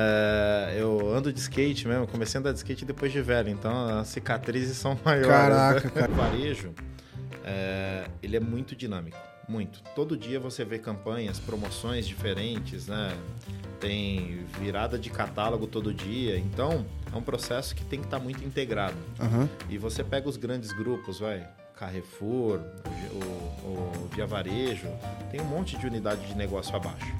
É, eu ando de skate mesmo, comecei a andar de skate depois de velho, então as cicatrizes são maiores. Caraca, cara. O varejo, é, ele é muito dinâmico, muito. Todo dia você vê campanhas, promoções diferentes, né? Tem virada de catálogo todo dia, então é um processo que tem que estar muito integrado. Aham. E você pega os grandes grupos, vai, Carrefour, o, o- o Via Varejo, tem um monte de unidade de negócio abaixo.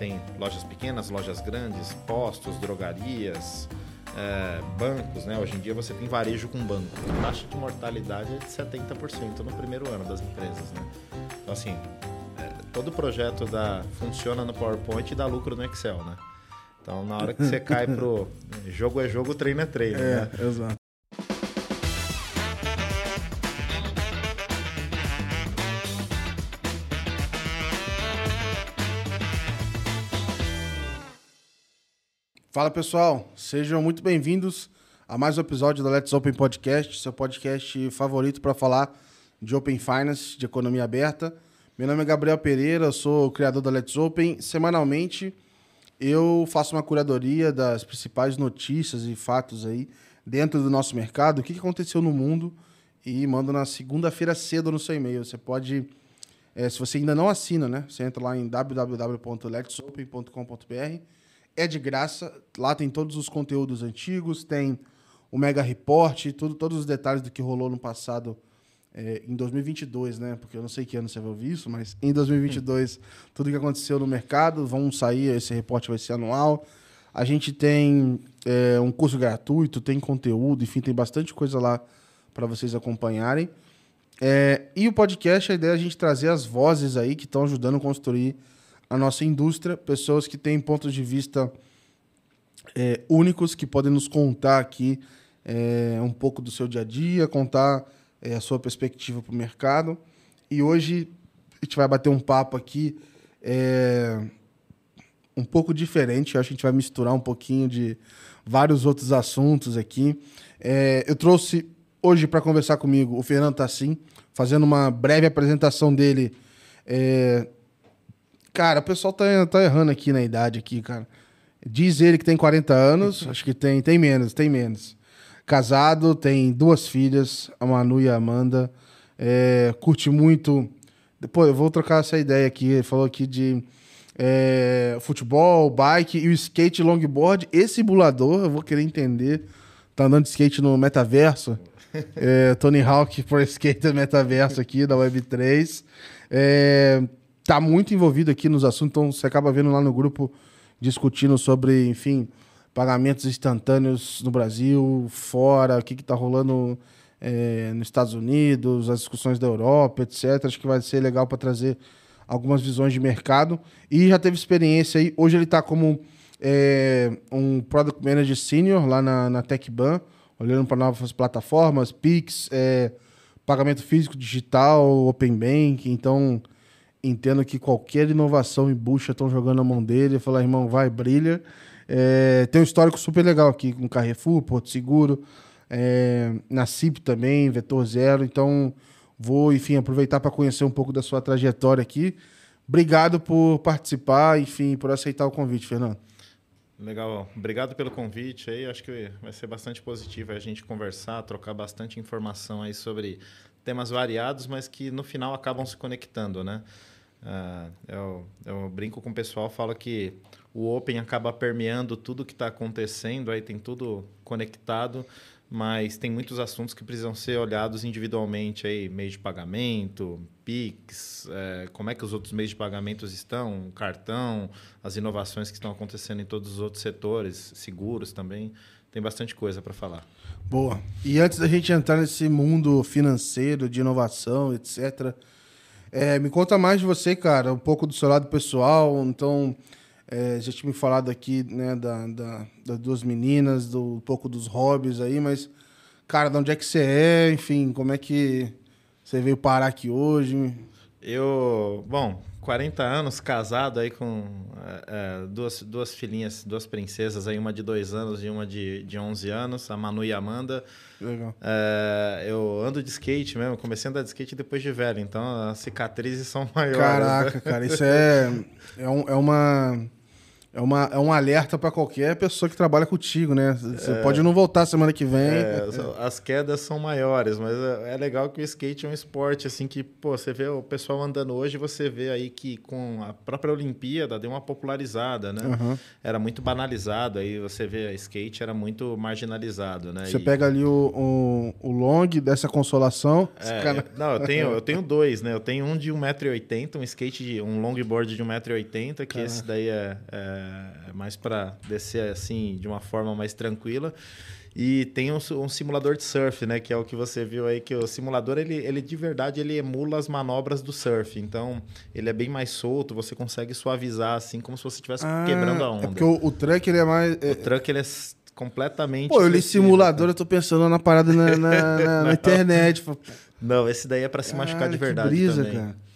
Tem lojas pequenas, lojas grandes, postos, drogarias, é, bancos, né? Hoje em dia você tem varejo com banco. A taxa de mortalidade é de 70% no primeiro ano das empresas, né? Então, assim, é, todo projeto dá, funciona no PowerPoint e dá lucro no Excel, né? Então, na hora que você cai pro jogo é jogo, treino é treino, né? É, exato. Fala pessoal, sejam muito bem-vindos a mais um episódio da Let's Open Podcast, seu podcast favorito para falar de Open Finance, de economia aberta. Meu nome é Gabriel Pereira, sou o criador da Let's Open. Semanalmente eu faço uma curadoria das principais notícias e fatos aí dentro do nosso mercado, o que aconteceu no mundo e mando na segunda-feira cedo no seu e-mail. Você pode, eh, se você ainda não assina, né? Você entra lá em www.letsopen.com.br. É de graça, lá tem todos os conteúdos antigos, tem o Mega Report, tudo, todos os detalhes do que rolou no passado eh, em 2022, né? Porque eu não sei que ano você vai ouvir isso, mas em 2022, tudo que aconteceu no mercado, vão sair, esse reporte vai ser anual. A gente tem eh, um curso gratuito, tem conteúdo, enfim, tem bastante coisa lá para vocês acompanharem. É, e o podcast, a ideia é a gente trazer as vozes aí que estão ajudando a construir a nossa indústria, pessoas que têm pontos de vista é, únicos, que podem nos contar aqui é, um pouco do seu dia a dia, contar é, a sua perspectiva para o mercado. E hoje a gente vai bater um papo aqui é, um pouco diferente, eu acho que a gente vai misturar um pouquinho de vários outros assuntos aqui. É, eu trouxe hoje para conversar comigo o Fernando Tassim, fazendo uma breve apresentação dele. É, Cara, o pessoal tá, tá errando aqui na idade aqui, cara. Diz ele que tem 40 anos, acho que tem, tem menos, tem menos. Casado, tem duas filhas, a Manu e a Amanda. É, curte muito. Depois eu vou trocar essa ideia aqui. Ele falou aqui de é, futebol, bike e o skate longboard e simulador. Eu vou querer entender. Tá andando de skate no metaverso. É, Tony Hawk por skate metaverso aqui da Web3. É, tá muito envolvido aqui nos assuntos, então você acaba vendo lá no grupo discutindo sobre, enfim, pagamentos instantâneos no Brasil, fora, o que que tá rolando é, nos Estados Unidos, as discussões da Europa, etc. Acho que vai ser legal para trazer algumas visões de mercado. E já teve experiência aí. Hoje ele está como é, um Product Manager Senior lá na, na TechBan, olhando para novas plataformas, Pix, é, pagamento físico digital, Open Bank. Então, entendo que qualquer inovação em bucha estão jogando a mão dele. Falo, irmão, vai, brilha. É, tem um histórico super legal aqui com Carrefour, Porto Seguro, é, na CIP também, Vetor Zero. Então, vou, enfim, aproveitar para conhecer um pouco da sua trajetória aqui. Obrigado por participar, enfim, por aceitar o convite, Fernando. Legal, obrigado pelo convite aí. Acho que vai ser bastante positivo a gente conversar, trocar bastante informação aí sobre temas variados, mas que no final acabam se conectando, né? Ah, eu, eu brinco com o pessoal, falo que o Open acaba permeando tudo que está acontecendo, aí tem tudo conectado, mas tem muitos assuntos que precisam ser olhados individualmente, aí, meio de pagamento, Pix, eh, como é que os outros meios de pagamentos estão, cartão, as inovações que estão acontecendo em todos os outros setores, seguros também, tem bastante coisa para falar. Boa. E antes da gente entrar nesse mundo financeiro, de inovação, etc., é, me conta mais de você, cara, um pouco do seu lado pessoal. Então, é, já tinha me falado aqui né, da, da- das duas meninas, do, um pouco dos hobbies aí, mas, cara, de onde é que você é? Enfim, como é que você veio parar aqui hoje? Eu, bom, 40 anos, casado aí com é, é, duas, duas filhinhas, duas princesas aí, uma de dois anos e uma de, de 11 anos, a Manu e a Amanda. Legal. É, eu ando de skate mesmo, comecei a andar de skate depois de velho, então as cicatrizes são maiores. né? Caraca, cara, isso é, é, um- é uma, É, uma, é um alerta para qualquer pessoa que trabalha contigo, né? Você é, pode não voltar semana que vem. É, as quedas são maiores, mas é, é legal que o skate é um esporte assim que, pô, você vê o pessoal andando hoje, você vê aí que com a própria Olimpíada deu uma popularizada, né? Uhum. Era muito banalizado, aí você vê skate era muito marginalizado, né? Você e... pega ali o, o, o long dessa consolação. É, cara... Não, eu tenho, eu tenho dois, né? Eu tenho um de 1,80m, um skate de um longboard de 1,80m, que esse daí é, é é, é mais para descer assim de uma forma mais tranquila. E tem um, um, simulador de surf, né? Que é o que você viu aí, que o simulador, ele, ele de verdade, ele emula as manobras do surf. Então, ele é bem mais solto, você consegue suavizar, assim, como se você estivesse ah, quebrando a é onda. É porque o, o truck, ele é mais... O é... truck, ele é completamente... Pô, eu li simulador, né? eu tô pensando na parada na, na, na, na internet. Não, esse daí é para se machucar de verdade brisa, também. Cara.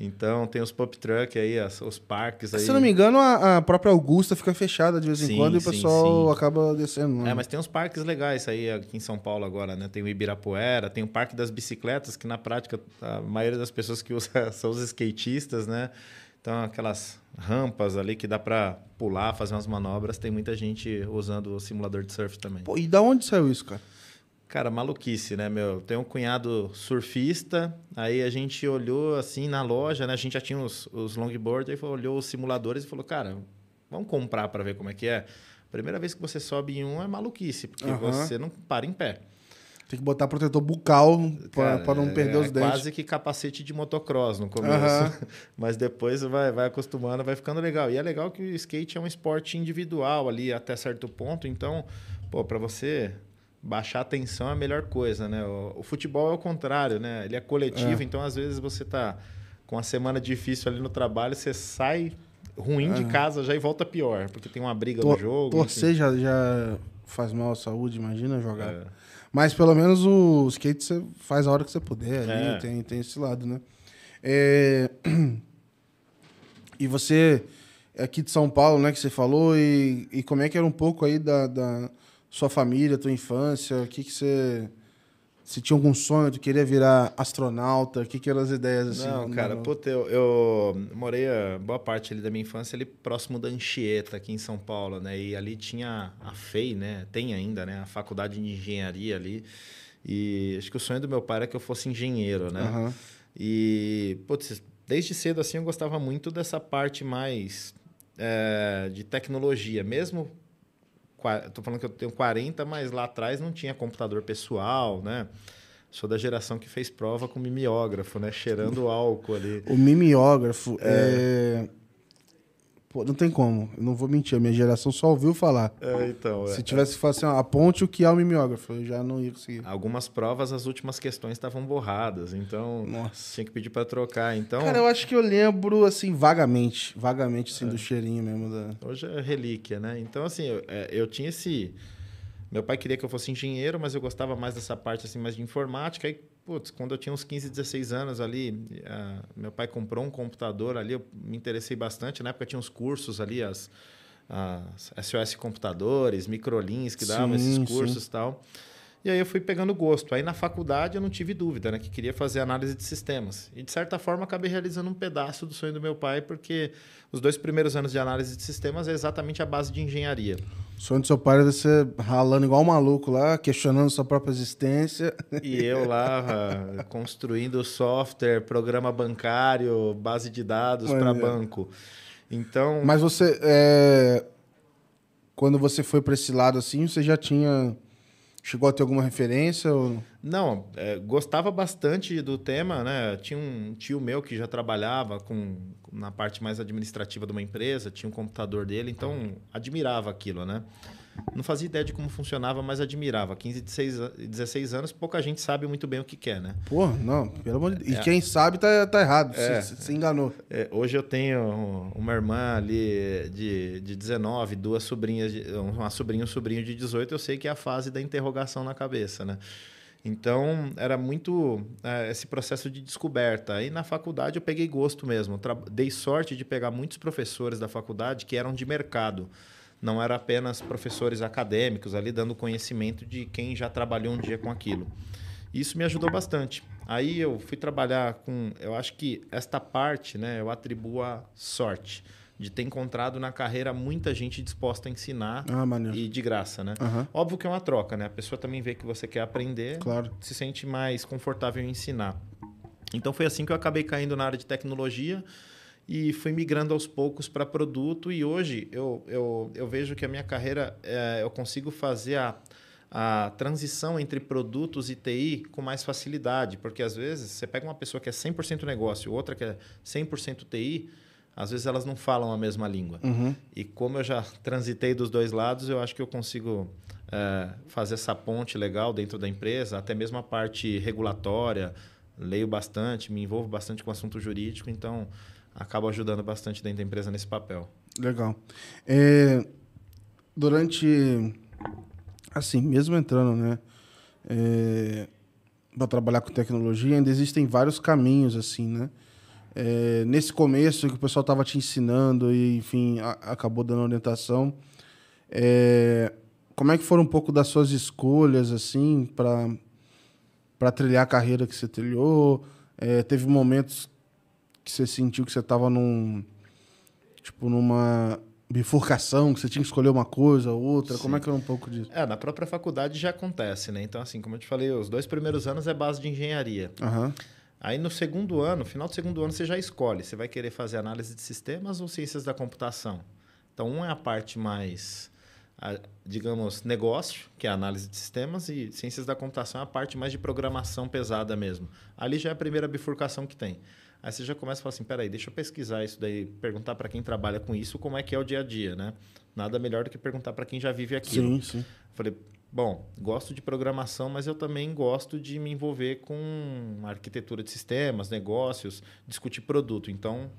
Então tem os pop truck aí, as, os parques aí. Se não me engano, a, a, própria Augusta fica fechada de vez em sim, quando e o pessoal sim. acaba descendo. Né? É, mas tem uns parques legais aí aqui em São Paulo agora, né? Tem o Ibirapuera, tem o Parque das Bicicletas, que na prática a maioria das pessoas que usa são os skatistas, né? Então aquelas rampas ali que dá para pular, fazer umas manobras, tem muita gente usando o simulador de surf também. Pô, e da onde saiu isso, cara? Cara, maluquice, né, meu? Tem um cunhado surfista, aí a gente olhou assim na loja, né? A gente já tinha os, os longboards, aí olhou os simuladores e falou, cara, vamos comprar para ver como é que é. Primeira vez que você sobe em um é maluquice, porque uhum. você não para em pé. Tem que botar protetor bucal para não perder é, os dentes. quase que capacete de motocross no começo. Uhum. Mas depois vai, vai acostumando, vai ficando legal. E é legal que o skate é um esporte individual ali até certo ponto. Então, pô, para você baixar a tensão é a melhor coisa, né? O, o futebol é o contrário, né? Ele é coletivo, é. então às vezes você tá com uma semana difícil ali no trabalho, você sai ruim de casa já e volta pior, porque tem uma briga Tor no jogo. Torcer já, já faz mal à saúde, imagina jogar. É. Mas pelo menos o skate você faz a hora que você puder ali, é. tem, tem esse lado, né? É... E você é aqui de São Paulo, né, que você falou, e, e como é que era um pouco aí da, da sua família, tua infância? O que, que você. Se tinha algum sonho, tu queria virar astronauta? O que, que eram as ideias assim? Não, cara, no... puta, eu, eu morei a boa parte ali da minha infância ali próximo da Anchieta, aqui em São Paulo, né? E ali tinha a FEI, né? Tem ainda, né? A faculdade de engenharia ali. E acho que o sonho do meu pai era que eu fosse engenheiro, né? Uhum. E, putz, desde cedo assim eu gostava muito dessa parte mais é, de tecnologia, mesmo Estou falando que eu tenho 40, mas lá atrás não tinha computador pessoal, né? Sou da geração que fez prova com mimeógrafo, né? Cheirando álcool ali. O mimeógrafo é... é... Pô, não tem como. Eu não vou mentir. A minha geração só ouviu falar. É, então. Se é, tivesse é. assim, ó, aponte o que é o mimeógrafo, eu já não ia conseguir. Algumas provas, as últimas questões estavam borradas. Então, Nossa. tinha que pedir para trocar. Então... Cara, eu acho que eu lembro, assim, vagamente. Vagamente, assim, é. do cheirinho mesmo. Da... Hoje é relíquia, né? Então, assim, eu, é, eu tinha esse... Meu pai queria que eu fosse engenheiro, mas eu gostava mais dessa parte, assim, mais de informática. Aí putz, quando eu tinha uns 15, 16 anos ali, meu pai comprou um computador ali, eu me interessei bastante. Na época tinha uns cursos ali, as, as SOS Computadores, Microlins, que davam sim, esses cursos e tal. E aí eu fui pegando gosto. Aí na faculdade eu não tive dúvida, né? Que queria fazer análise de sistemas. E de certa forma acabei realizando um pedaço do sonho do meu pai, porque os dois primeiros anos de análise de sistemas é exatamente a base de engenharia. O sonho do seu pai era você ralando igual um maluco lá, questionando sua própria existência. E eu lá construindo software, programa bancário, base de dados para banco. Então. Mas você. É... Quando você foi para esse lado assim, você já tinha Chegou a ter alguma referência? Ou... Não, é, gostava bastante do tema, né? Tinha um tio meu que já trabalhava com, na parte mais administrativa de uma empresa, tinha um computador dele, então admirava aquilo, né? Não fazia ideia de como funcionava, mas admirava. 15, 16, 16 anos, pouca gente sabe muito bem o que quer, né? Pô, não, pelo amor de Deus. E é. quem sabe tá, tá errado, é, se, se, enganou. É, hoje eu tenho uma irmã ali de, de 19, duas sobrinhas, uma sobrinha e um sobrinho de 18, eu sei que é a fase da interrogação na cabeça, né? Então, era muito é, esse processo de descoberta. Aí, na faculdade, eu peguei gosto mesmo. Dei sorte de pegar muitos professores da faculdade que eram de mercado não era apenas professores acadêmicos ali dando conhecimento de quem já trabalhou um dia com aquilo. Isso me ajudou bastante. Aí eu fui trabalhar com, eu acho que esta parte, né, eu atribuo a sorte. de ter encontrado na carreira muita gente disposta a ensinar Ah, e de graça, né? Aham. Óbvio que é uma troca, né? A pessoa também vê que você quer aprender, Claro. se sente mais confortável em ensinar. Então foi assim que eu acabei caindo na área de tecnologia e fui migrando aos poucos para produto e hoje eu, eu, eu vejo que a minha carreira é, eu consigo fazer a, a transição entre produtos e TI com mais facilidade, porque às vezes você pega uma pessoa que é 100% negócio, outra que é 100% TI, às vezes elas não falam a mesma língua. Uhum. E como eu já transitei dos dois lados, eu acho que eu consigo é, fazer essa ponte legal dentro da empresa, até mesmo a parte regulatória. Leio bastante, me envolvo bastante com assunto jurídico, então acabo ajudando bastante dentro da empresa nesse papel. Legal. É, durante. Assim, mesmo entrando, né? para trabalhar com tecnologia, ainda existem vários caminhos, assim, né? É, nesse começo que o pessoal estava te ensinando e, enfim, a- acabou dando orientação. é, como é que foram um pouco das suas escolhas, assim, para trilhar a carreira que você trilhou? É, teve momentos que você sentiu que você estava num tipo numa bifurcação, que você tinha que escolher uma coisa ou outra? Como é que era um pouco disso? É, na própria faculdade já acontece, né? Então, assim, como eu te falei, os dois primeiros anos é base de engenharia. Aham. Aí no segundo ano, final do segundo ano, você já escolhe. Você vai querer fazer análise de sistemas ou ciências da computação. Então, um é a parte mais, digamos, negócio, que é a análise de sistemas, e ciências da computação é a parte mais de programação pesada mesmo. Ali já é a primeira bifurcação que tem. Aí você já começa a falar assim, peraí, deixa eu pesquisar isso daí, perguntar para quem trabalha com isso como é que é o dia a dia, né? Nada melhor do que perguntar para quem já vive aquilo. Sim, sim. Falei, bom, gosto de programação, mas eu também gosto de me envolver com arquitetura de sistemas, negócios, discutir produto. Então,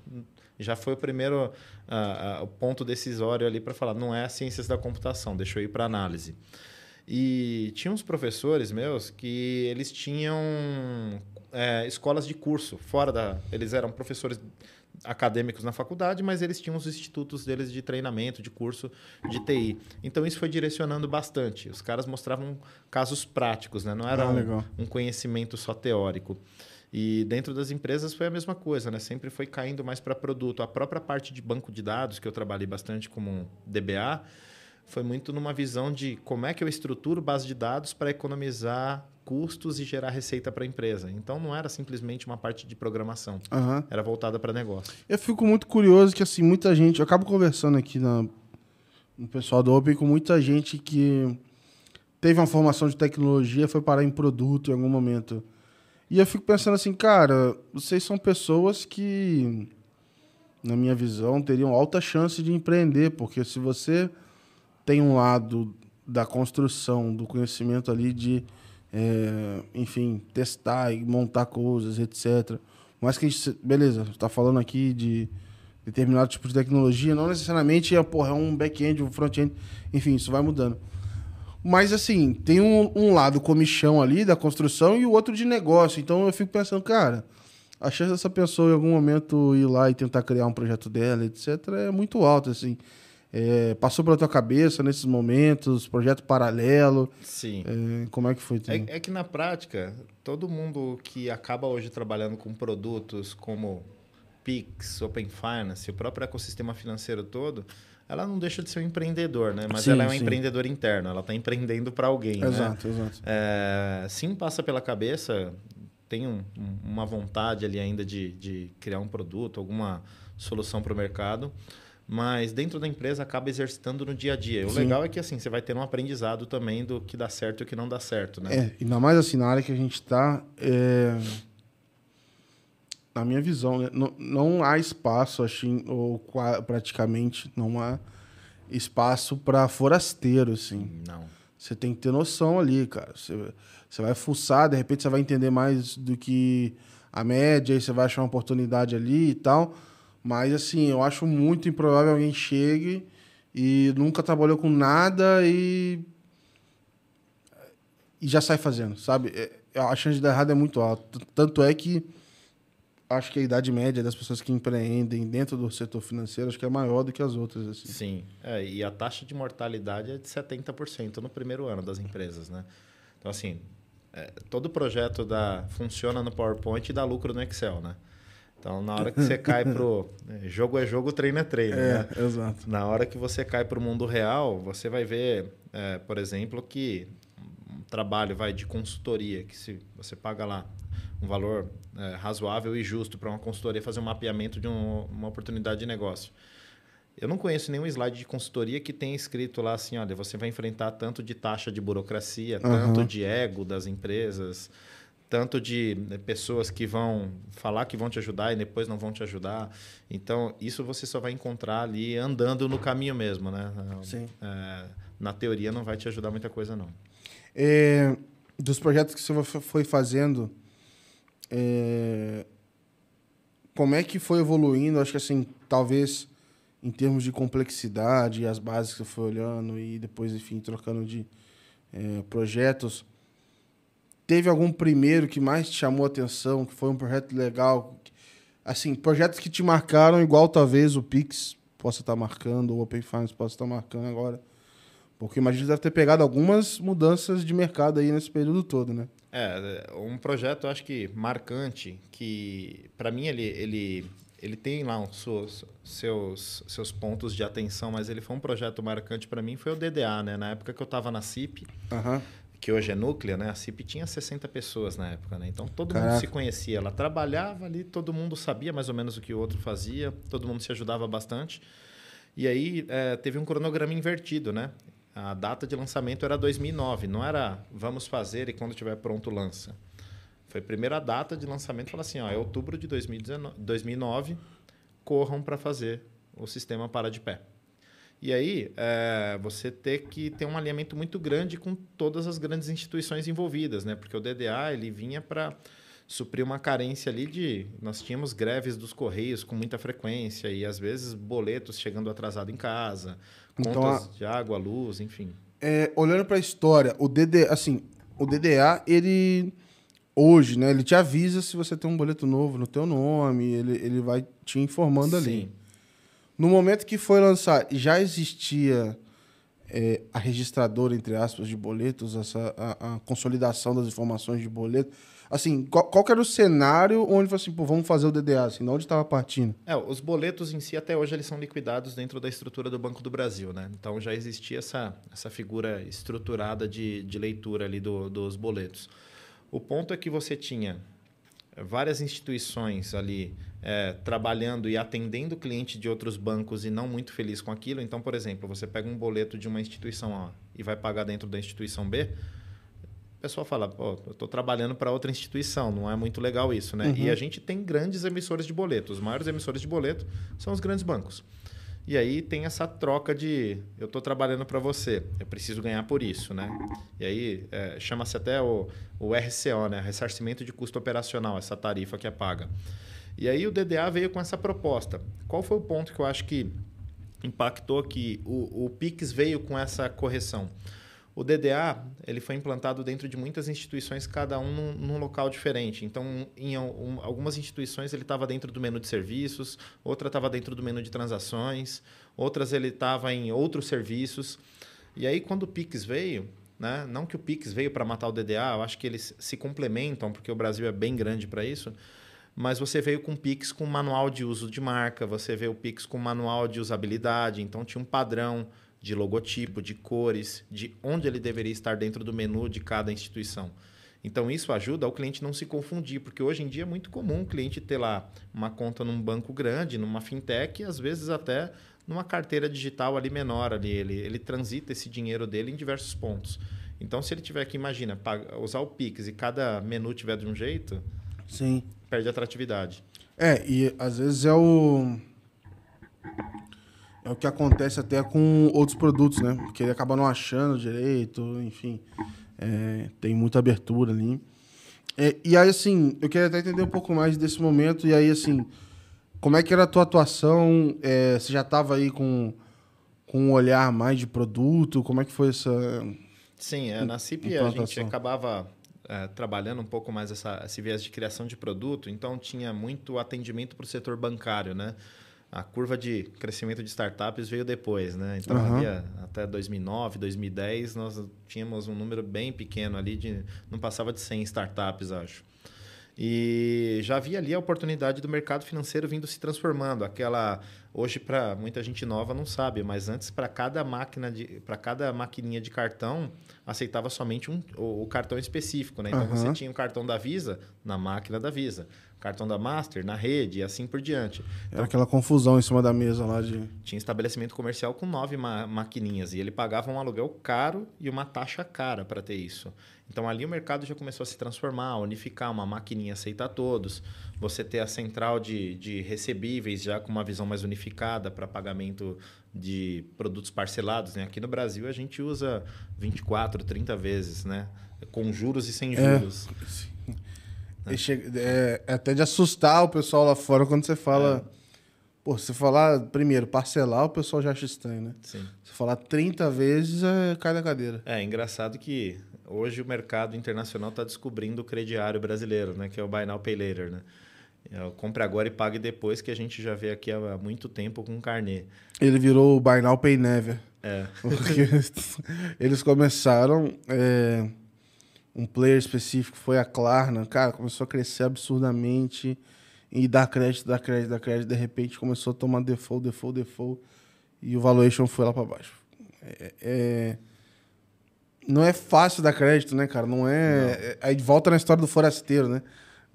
já foi o primeiro ah, o ponto decisório ali para falar, não é as ciências da computação, deixa eu ir para análise. E tinha uns professores meus que eles tinham é, escolas de curso fora da. Eles eram professores acadêmicos na faculdade, mas eles tinham os institutos deles de treinamento, de curso de TI. Então isso foi direcionando bastante. Os caras mostravam casos práticos, né? não era Ah, um, um conhecimento só teórico. E dentro das empresas foi a mesma coisa, né? Sempre foi caindo mais para produto. A própria parte de banco de dados, que eu trabalhei bastante como DBA, foi muito numa visão de como é que eu estruturo base de dados para economizar custos e gerar receita para a empresa. Então não era simplesmente uma parte de programação, Aham. era voltada para negócio. Eu fico muito curioso que, assim, muita gente... Eu acabo conversando aqui na, no pessoal do Open com muita gente que teve uma formação de tecnologia, foi parar em produto em algum momento. E eu fico pensando assim, cara, vocês são pessoas que, na minha visão, teriam alta chance de empreender, porque se você tem um lado da construção, do conhecimento ali de, é, enfim, testar e montar coisas, etc. Mas que a gente, beleza, está falando aqui de determinado tipo de tecnologia, não necessariamente é, porra, é um back-end, um front-end, enfim, isso vai mudando. Mas assim, tem um, um lado comichão ali da construção e o outro de negócio. Então eu fico pensando, cara, a chance dessa pessoa em algum momento ir lá e tentar criar um projeto dela, etc., é muito alta, assim. É, passou pela tua cabeça nesses momentos, projeto paralelo, Sim. é, como é que foi? É, é que na prática, todo mundo que acaba hoje trabalhando com produtos como Pix, Open Finance, o próprio ecossistema financeiro todo, ela não deixa de ser um empreendedor, né? Mas Sim, ela é um empreendedor interno, ela está empreendendo para alguém, né? Exato, exato. É, sim, passa pela cabeça, tem um- uma vontade ali ainda de, de criar um produto, alguma solução para o mercado, mas dentro da empresa acaba exercitando no dia a dia. O Sim. legal é que assim, você vai ter um aprendizado também do que dá certo e o que não dá certo, né? É, ainda mais assim, na área que a gente está, na minha visão, né, não, não há espaço, assim, ou praticamente não há espaço para forasteiro, assim. Não. Você tem que ter noção ali, cara. Você, você vai fuçar, de repente você vai entender mais do que a média, aí você vai achar uma oportunidade ali e tal. Mas, assim, eu acho muito improvável alguém chegue e nunca trabalhou com nada e. e já sai fazendo, sabe? É, A chance de dar errado é muito alta. Tanto é que acho que a idade média das pessoas que empreendem dentro do setor financeiro acho que é maior do que as outras, assim. Sim. É, e a taxa de mortalidade é de 70% no primeiro ano das empresas, né? Então, assim, é, todo projeto dá, funciona no PowerPoint e dá lucro no Excel, né? Então, na hora que você cai pro. é, Jogo é jogo, treino é treino. É, né? exato. Na hora que você cai para o mundo real, você vai ver, é, por exemplo, que um trabalho vai de consultoria, que se você paga lá um valor é, razoável e justo para uma consultoria fazer um mapeamento de um- uma oportunidade de negócio. Eu não conheço nenhum slide de consultoria que tenha escrito lá assim, olha, você vai enfrentar tanto de taxa de burocracia, tanto Aham. de ego das empresas, tanto de né, pessoas que vão falar que vão te ajudar e depois não vão te ajudar. Então, isso você só vai encontrar ali andando no caminho mesmo, né? Sim. É, na teoria não vai te ajudar muita coisa, não. É, dos projetos que você fo- foi fazendo, é, como é que foi evoluindo? Acho que assim, talvez em termos de complexidade, as bases que você foi olhando e depois, enfim, trocando de é, projetos. Teve algum primeiro que mais te chamou a atenção, que foi um projeto legal? Assim, projetos que te marcaram, igual talvez o Pix possa estar marcando, o Open Finance possa estar marcando agora. Porque imagino que deve ter pegado algumas mudanças de mercado aí nesse período todo, né? É, um projeto, acho que marcante, que para mim ele, ele, ele tem lá os seus, seus, seus pontos de atenção, mas ele foi um projeto marcante para mim, foi o DDA, né? Na época que eu estava na CIP, Aham. Que hoje é núclea, né? A CIP tinha 60 pessoas na época, né? Então todo Caraca. mundo se conhecia. Ela trabalhava ali, todo mundo sabia mais ou menos o que o outro fazia, todo mundo se ajudava bastante. E aí eh, teve um cronograma invertido, né? A data de lançamento era 2009, não era vamos fazer e quando estiver pronto lança. Foi a primeira data de lançamento, fala assim, ó, é outubro de 2019, 2009, corram para fazer o sistema para de pé. E aí, é, você ter que ter um alinhamento muito grande com todas as grandes instituições envolvidas, né? Porque o DDA ele vinha para suprir uma carência ali de nós tínhamos greves dos correios com muita frequência e às vezes boletos chegando atrasado em casa, Então, contas de água, luz, enfim. É, olhando para a história, o DD, assim, o DDA, ele hoje, né, ele te avisa se você tem um boleto novo no teu nome, ele, ele vai te informando ali. Sim. No momento que foi lançar, já existia é, a registradora, entre aspas, de boletos, essa, a, a consolidação das informações de boleto. Assim, qual, qual era o cenário onde assim, pô, vamos fazer o DDA, assim, de onde estava partindo? É, os boletos em si, até hoje, eles são liquidados dentro da estrutura do Banco do Brasil, né? Então, já existia essa, essa figura estruturada de, de leitura ali do, dos boletos. O ponto é que você tinha várias instituições ali é, trabalhando e atendendo cliente de outros bancos e não muito feliz com aquilo. Então, por exemplo, você pega um boleto de uma instituição A e vai pagar dentro da instituição B, o pessoal fala, pô, eu estou trabalhando para outra instituição, não é muito legal isso, né? E a gente tem grandes emissores de boleto. Os maiores emissores de boleto são os grandes bancos. E aí tem essa troca de eu estou trabalhando para você, eu preciso ganhar por isso, né? E aí é, chama-se até o, o RCO, né? Ressarcimento de custo operacional, essa tarifa que é paga. E aí o DDA veio com essa proposta. Qual foi o ponto que eu acho que impactou que o, o Pix veio com essa correção? O DDA ele foi implantado dentro de muitas instituições, cada um num, num local diferente. Então, em um, algumas instituições ele estava dentro do menu de serviços, outra estava dentro do menu de transações, outras ele estava em outros serviços. E aí, quando o Pix veio, né, não que o Pix veio para matar o DDA, eu acho que eles se complementam, porque o Brasil é bem grande para isso. Mas você veio com o Pix com manual de uso de marca, você veio o Pix com manual de usabilidade, então tinha um padrão de logotipo, de cores, de onde ele deveria estar dentro do menu de cada instituição. Então isso ajuda ao cliente não se confundir, porque hoje em dia é muito comum o cliente ter lá uma conta num banco grande, numa fintech, e às vezes até numa carteira digital ali menor ali, ele, ele transita esse dinheiro dele em diversos pontos. Então se ele tiver que, imagina, pagar, usar o Pix e cada menu tiver de um jeito, Sim. perde atratividade. É, e às vezes é o. É o que acontece até com outros produtos, né? Porque ele acaba não achando direito, enfim. É, tem muita abertura ali. É, e aí, assim, eu queria até entender um pouco mais desse momento. E aí, assim, como é que era a tua atuação? É, você já estava aí com, com um olhar mais de produto? Como é que foi essa. Sim, é, na CIP a gente acabava é, trabalhando um pouco mais essa, esse viés de criação de produto, então tinha muito atendimento para o setor bancário, né? A curva de crescimento de startups veio depois, né? Então, Aham. havia até 2009, 2010, nós tínhamos um número bem pequeno ali, de, não passava de 100 startups, acho. E já havia ali a oportunidade do mercado financeiro vindo se transformando. Aquela hoje para muita gente nova não sabe, mas antes para cada máquina de para cada maquininha de cartão aceitava somente um, o, o cartão específico, né? Então uhum. você tinha o cartão da Visa na máquina da Visa cartão da Master na rede e assim por diante. Era aquela confusão em cima da mesa lá de. Tinha estabelecimento comercial com nove ma maquininhas e ele pagava um aluguel caro e uma taxa cara para ter isso. Então ali o mercado já começou a se transformar, unificar uma maquininha aceita a todos, você ter a central de, de recebíveis já com uma visão mais unificada para pagamento de produtos parcelados. Né? Aqui no Brasil a gente usa 24, 30 vezes, né? com juros e sem é, juros. É. É. Chega, é, é, até de assustar o pessoal lá fora quando você fala. É. Pô, você falar, primeiro, parcelar, o pessoal já acha estranho, né? Sim. Você falar 30 vezes, é, cai da cadeira. É, engraçado que hoje o mercado internacional está descobrindo o crediário brasileiro, né? Que é o Buy Now Pay Later, né? É compre agora e pague depois, que a gente já vê aqui há muito tempo com carnê. Ele virou o Buy Now Pay Never. É. Porque eles começaram... É um player específico foi a Klarna, cara, começou a crescer absurdamente e dar crédito, dar crédito, dar crédito, de repente começou a tomar default, default, default e o valuation foi lá para baixo. É, é, não é fácil dar crédito, né, cara? Não é, não. é. Aí volta na história do forasteiro, né?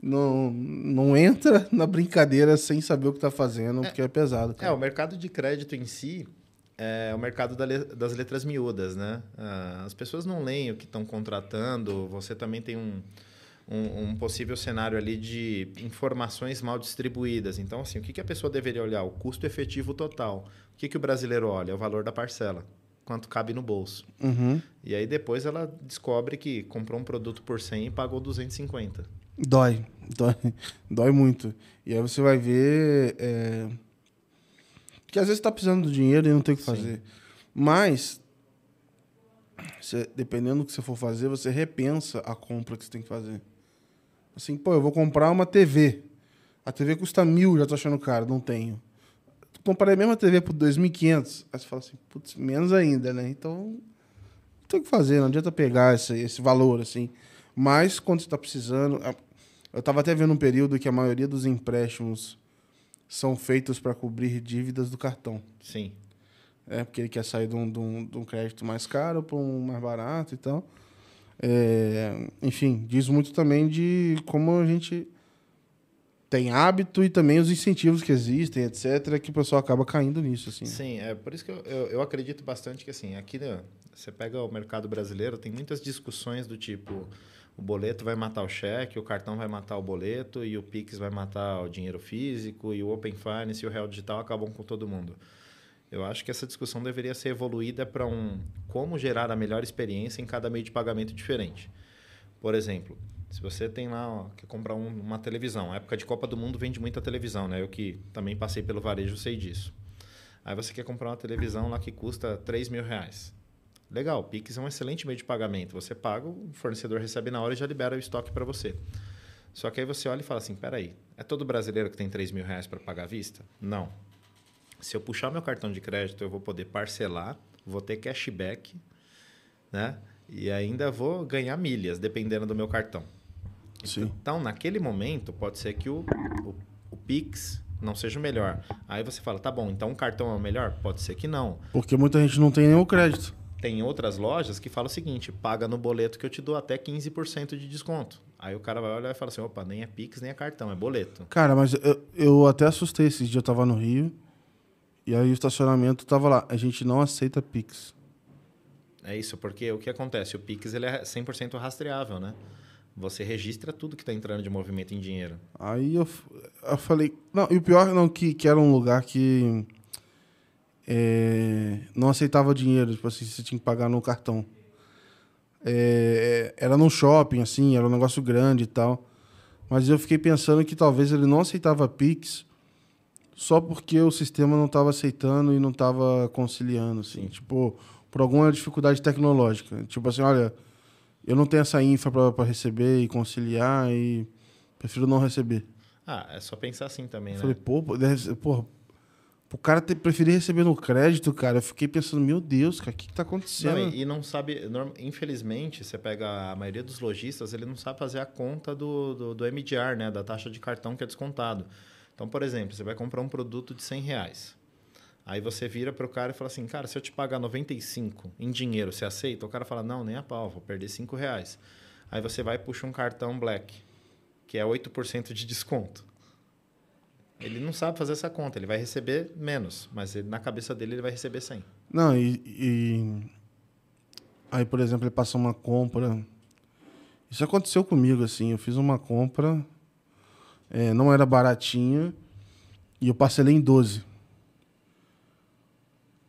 Não, não entra na brincadeira sem saber o que está fazendo, é, porque é pesado. Cara. É, o mercado de crédito em si, é o mercado das letras miúdas, né? Ah, as pessoas não leem o que estão contratando, você também tem um, um, um, possível cenário ali de informações mal distribuídas. Então, assim, o que, que a pessoa deveria olhar? O custo efetivo total. O que, que o brasileiro olha? O valor da parcela. Quanto cabe no bolso. Uhum. E aí depois ela descobre que comprou um produto por 100 e pagou 250. Dói, dói, dói muito. E aí você vai ver... É que às vezes está precisando do dinheiro e não tem o que fazer. Sim. Mas, você, dependendo do que você for fazer, você repensa a compra que você tem que fazer. Assim, pô, eu vou comprar uma TV. A TV custa mil, já tô achando caro, não tenho. Comprei a mesma TV por 2.500. Aí você fala assim, putz, menos ainda, né? Então, não tem o que fazer, não adianta pegar esse, esse valor, assim. Mas, quando você está precisando... Eu estava até vendo um período que a maioria dos empréstimos são feitos para cobrir dívidas do cartão. Sim. É, porque ele quer sair de um, de um, de um crédito mais caro para um mais barato e tal. É, enfim, diz muito também de como a gente tem hábito e também os incentivos que existem, etc., que o pessoal acaba caindo nisso. Assim. Sim, é por isso que eu, eu, eu acredito bastante que assim, aqui né, você pega o mercado brasileiro, tem muitas discussões do tipo o boleto vai matar o cheque, o cartão vai matar o boleto e o Pix vai matar o dinheiro físico e o Open Finance e o Real Digital acabam com todo mundo. Eu acho que essa discussão deveria ser evoluída para um como gerar a melhor experiência em cada meio de pagamento diferente. Por exemplo, se você tem lá, ó, quer comprar um, uma televisão, a época de Copa do Mundo vende muita televisão, né? Eu que também passei pelo varejo sei disso. Aí você quer comprar uma televisão lá que custa 3 mil reais. Legal, o Pix é um excelente meio de pagamento. Você paga, o fornecedor recebe na hora e já libera o estoque para você. Só que aí você olha e fala assim, peraí, é todo brasileiro que tem 3 mil reais para pagar à vista? Não. Se eu puxar meu cartão de crédito, eu vou poder parcelar, vou ter cashback, né? E ainda vou ganhar milhas, dependendo do meu cartão. Sim. Então, naquele momento, pode ser que o, o, o Pix não seja o melhor. Aí você fala, tá bom, então o cartão é o melhor? Pode ser que não. Porque muita gente não tem nenhum crédito. Tem outras lojas que falam o seguinte: paga no boleto que eu te dou até 15% de desconto. Aí o cara vai olhar e fala assim: opa, nem é Pix, nem é cartão, é boleto. Cara, mas eu, eu até assustei esse dia, eu tava no Rio. E aí o estacionamento tava lá. A gente não aceita Pix. É isso, porque o que acontece? O Pix ele é 100% rastreável, né? Você registra tudo que está entrando de movimento em dinheiro. Aí eu, eu falei. Não, e o pior não, que, que era um lugar que é, não aceitava dinheiro, tipo assim, você tinha que pagar no cartão. É, era num shopping, assim, era um negócio grande e tal. Mas eu fiquei pensando que talvez ele não aceitava Pix só porque o sistema não estava aceitando e não estava conciliando, assim. Sim. Tipo, por alguma dificuldade tecnológica. Tipo assim, olha, eu não tenho essa infra para receber e conciliar e prefiro não receber. Ah, é só pensar assim também, né? Falei, pô, pô O cara ter, preferir receber no crédito, cara, eu fiquei pensando, meu Deus, cara, o que, que tá acontecendo? Não, e, e, não sabe, infelizmente, você pega a maioria dos lojistas, ele não sabe fazer a conta do, do, do, MDR, né? Da taxa de cartão que é descontado. Então, por exemplo, você vai comprar um produto de 100 reais. Aí você vira para o cara e fala assim, cara, se eu te pagar 95 em dinheiro, você aceita? O cara fala, não, nem a pau, vou perder 5 reais. Aí você vai e puxa um cartão Black, que é 8% de desconto. Ele não sabe fazer essa conta, ele vai receber menos, mas ele, na cabeça dele ele vai receber 100. Não, e, e, Aí, por exemplo, ele passou uma compra. Isso aconteceu comigo, assim. Eu fiz uma compra, é, não era baratinha, e eu parcelei em 12.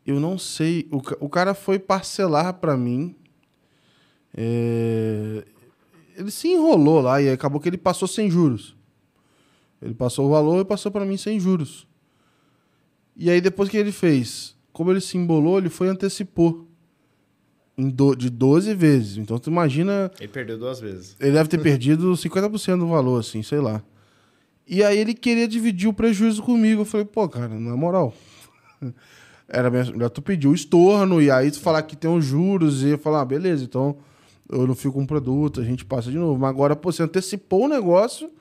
Eu não sei. O, o cara foi parcelar para mim. É, ele se enrolou lá e acabou que ele passou sem juros. Ele passou o valor e passou para mim sem juros. E aí depois que ele fez, como ele se embolou, ele foi antecipou em do, de 12 vezes. Então tu imagina. Ele perdeu duas vezes. Ele deve ter perdido 50% do valor, assim, sei lá. E aí ele queria dividir o prejuízo comigo. Eu falei, pô, cara, na moral. Era melhor tu pedir o estorno e aí tu falar que tem os juros e falar, ah, beleza, então eu não fico com um produto, a gente passa de novo. Mas agora, pô, você antecipou o negócio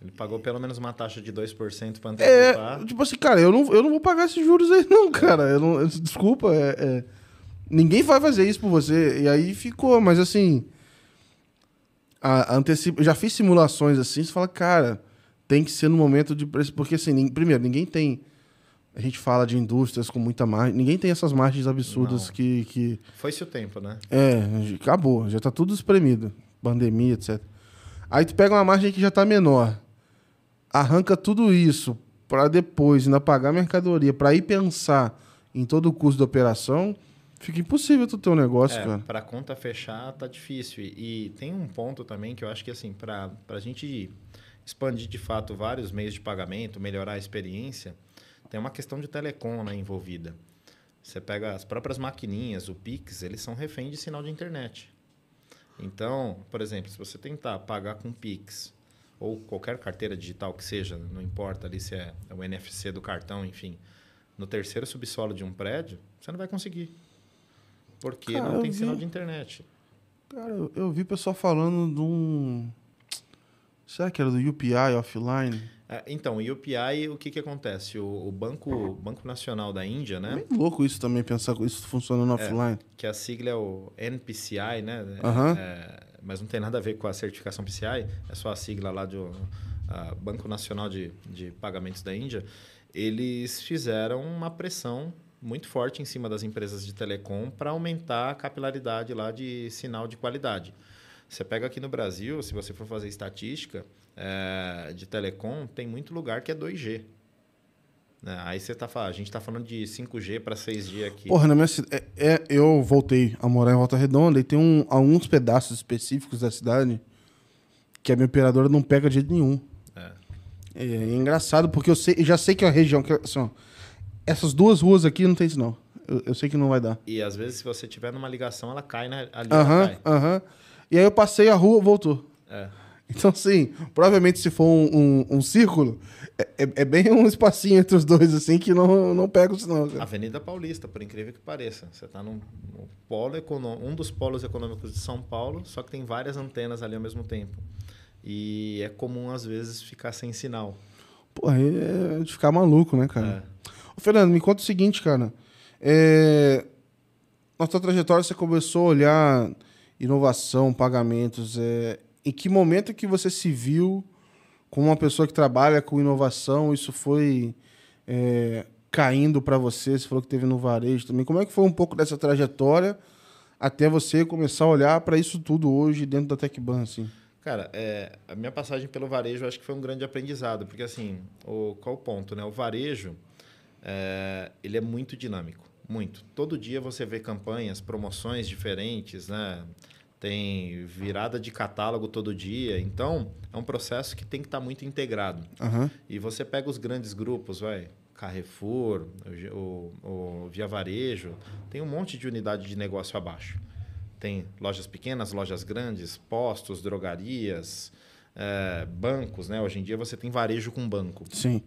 ele pagou pelo menos uma taxa de 2% para antecipar. É, tipo assim, cara, eu não, eu não vou pagar esses juros aí, não, cara. Eu não, desculpa, é, é, ninguém vai fazer isso por você. E aí ficou, mas assim. A, a antecipa, já fiz simulações assim, você fala, cara, tem que ser no momento de preço. Porque, assim, primeiro, ninguém tem. A gente fala de indústrias com muita margem. Ninguém tem essas margens absurdas que, que. Foi-se o tempo, né? É, acabou. Já tá tudo espremido. Pandemia, etc. Aí tu pega uma margem que já tá menor arranca tudo isso para depois ainda pagar a mercadoria, para ir pensar em todo o custo da operação, fica impossível tu ter um negócio, é, cara. Para conta fechar tá difícil. E, e, tem um ponto também que eu acho que assim, para a gente expandir de fato vários meios de pagamento, melhorar a experiência, tem uma questão de telecom né, envolvida. Você pega as próprias maquininhas, o Pix, eles são refém de sinal de internet. Então, por exemplo, se você tentar pagar com Pix ou qualquer carteira digital que seja, não importa ali se é o NFC do cartão, enfim, no terceiro subsolo de um prédio, você não vai conseguir. Porque Cara, não tem vi... sinal de internet. Cara, eu, eu vi pessoal falando de um. Será que era do UPI offline? É, então, o UPI, o que, que acontece? O, o, Banco, Banco Nacional da Índia, né? É louco isso também, pensar isso funcionando é, offline. Que a sigla é o NPCI, né? Uhum. É, mas não tem nada a ver com a certificação PCI, é só a sigla lá do Banco Nacional de, de Pagamentos da Índia. Eles fizeram uma pressão muito forte em cima das empresas de telecom para aumentar a capilaridade lá de sinal de qualidade. Você pega aqui no Brasil, se você for fazer estatística é, de telecom, tem muito lugar que é 2G. Né? Aí você tá falando, a gente está falando de 5G para 6G aqui. Porra, na minha cidade. É, é, eu voltei a morar em Volta Redonda e tem um, alguns pedaços específicos da cidade que a minha operadora não pega de jeito nenhum. É. É, é engraçado, porque eu sei, já sei que é a região. Que, assim, essas duas ruas aqui não tem sinal. Eu, eu, sei que não vai dar. E às vezes, se você tiver numa ligação, ela cai na, ali. Aham, aham. E aí eu passei a rua, voltou. É. Então, assim, provavelmente se for um, um, um círculo, é, é, é, bem um espacinho entre os dois, assim, que não, não pega o sinal. Avenida Paulista, por incrível que pareça. Você está num, polo econômico, um dos polos econômicos de São Paulo, só que tem várias antenas ali ao mesmo tempo. E é comum, às vezes, ficar sem sinal. Pô, aí é de ficar maluco, né, cara? É. Ô, Fernando, me conta o seguinte, cara. É... Na tua trajetória, você começou a olhar inovação, pagamentos. É em que momento que você se viu como uma pessoa que trabalha com inovação? Isso foi é, caindo para você? Você falou que teve no varejo também. Como é que foi um pouco dessa trajetória até você começar a olhar para isso tudo hoje dentro da TecBan, assim? Cara, é, a minha passagem pelo varejo acho que foi um grande aprendizado, porque assim, o, qual o ponto, né? O varejo, é, ele é muito dinâmico, muito. Todo dia você vê campanhas, promoções diferentes, né? Tem virada de catálogo todo dia. Então, é um processo que tem que estar tá muito integrado. Uhum. E você pega os grandes grupos, vai, Carrefour, o, o, Via Varejo, tem um monte de unidade de negócio abaixo. Tem lojas pequenas, lojas grandes, postos, drogarias, é, bancos, né? Hoje em dia você tem varejo com banco. Sim.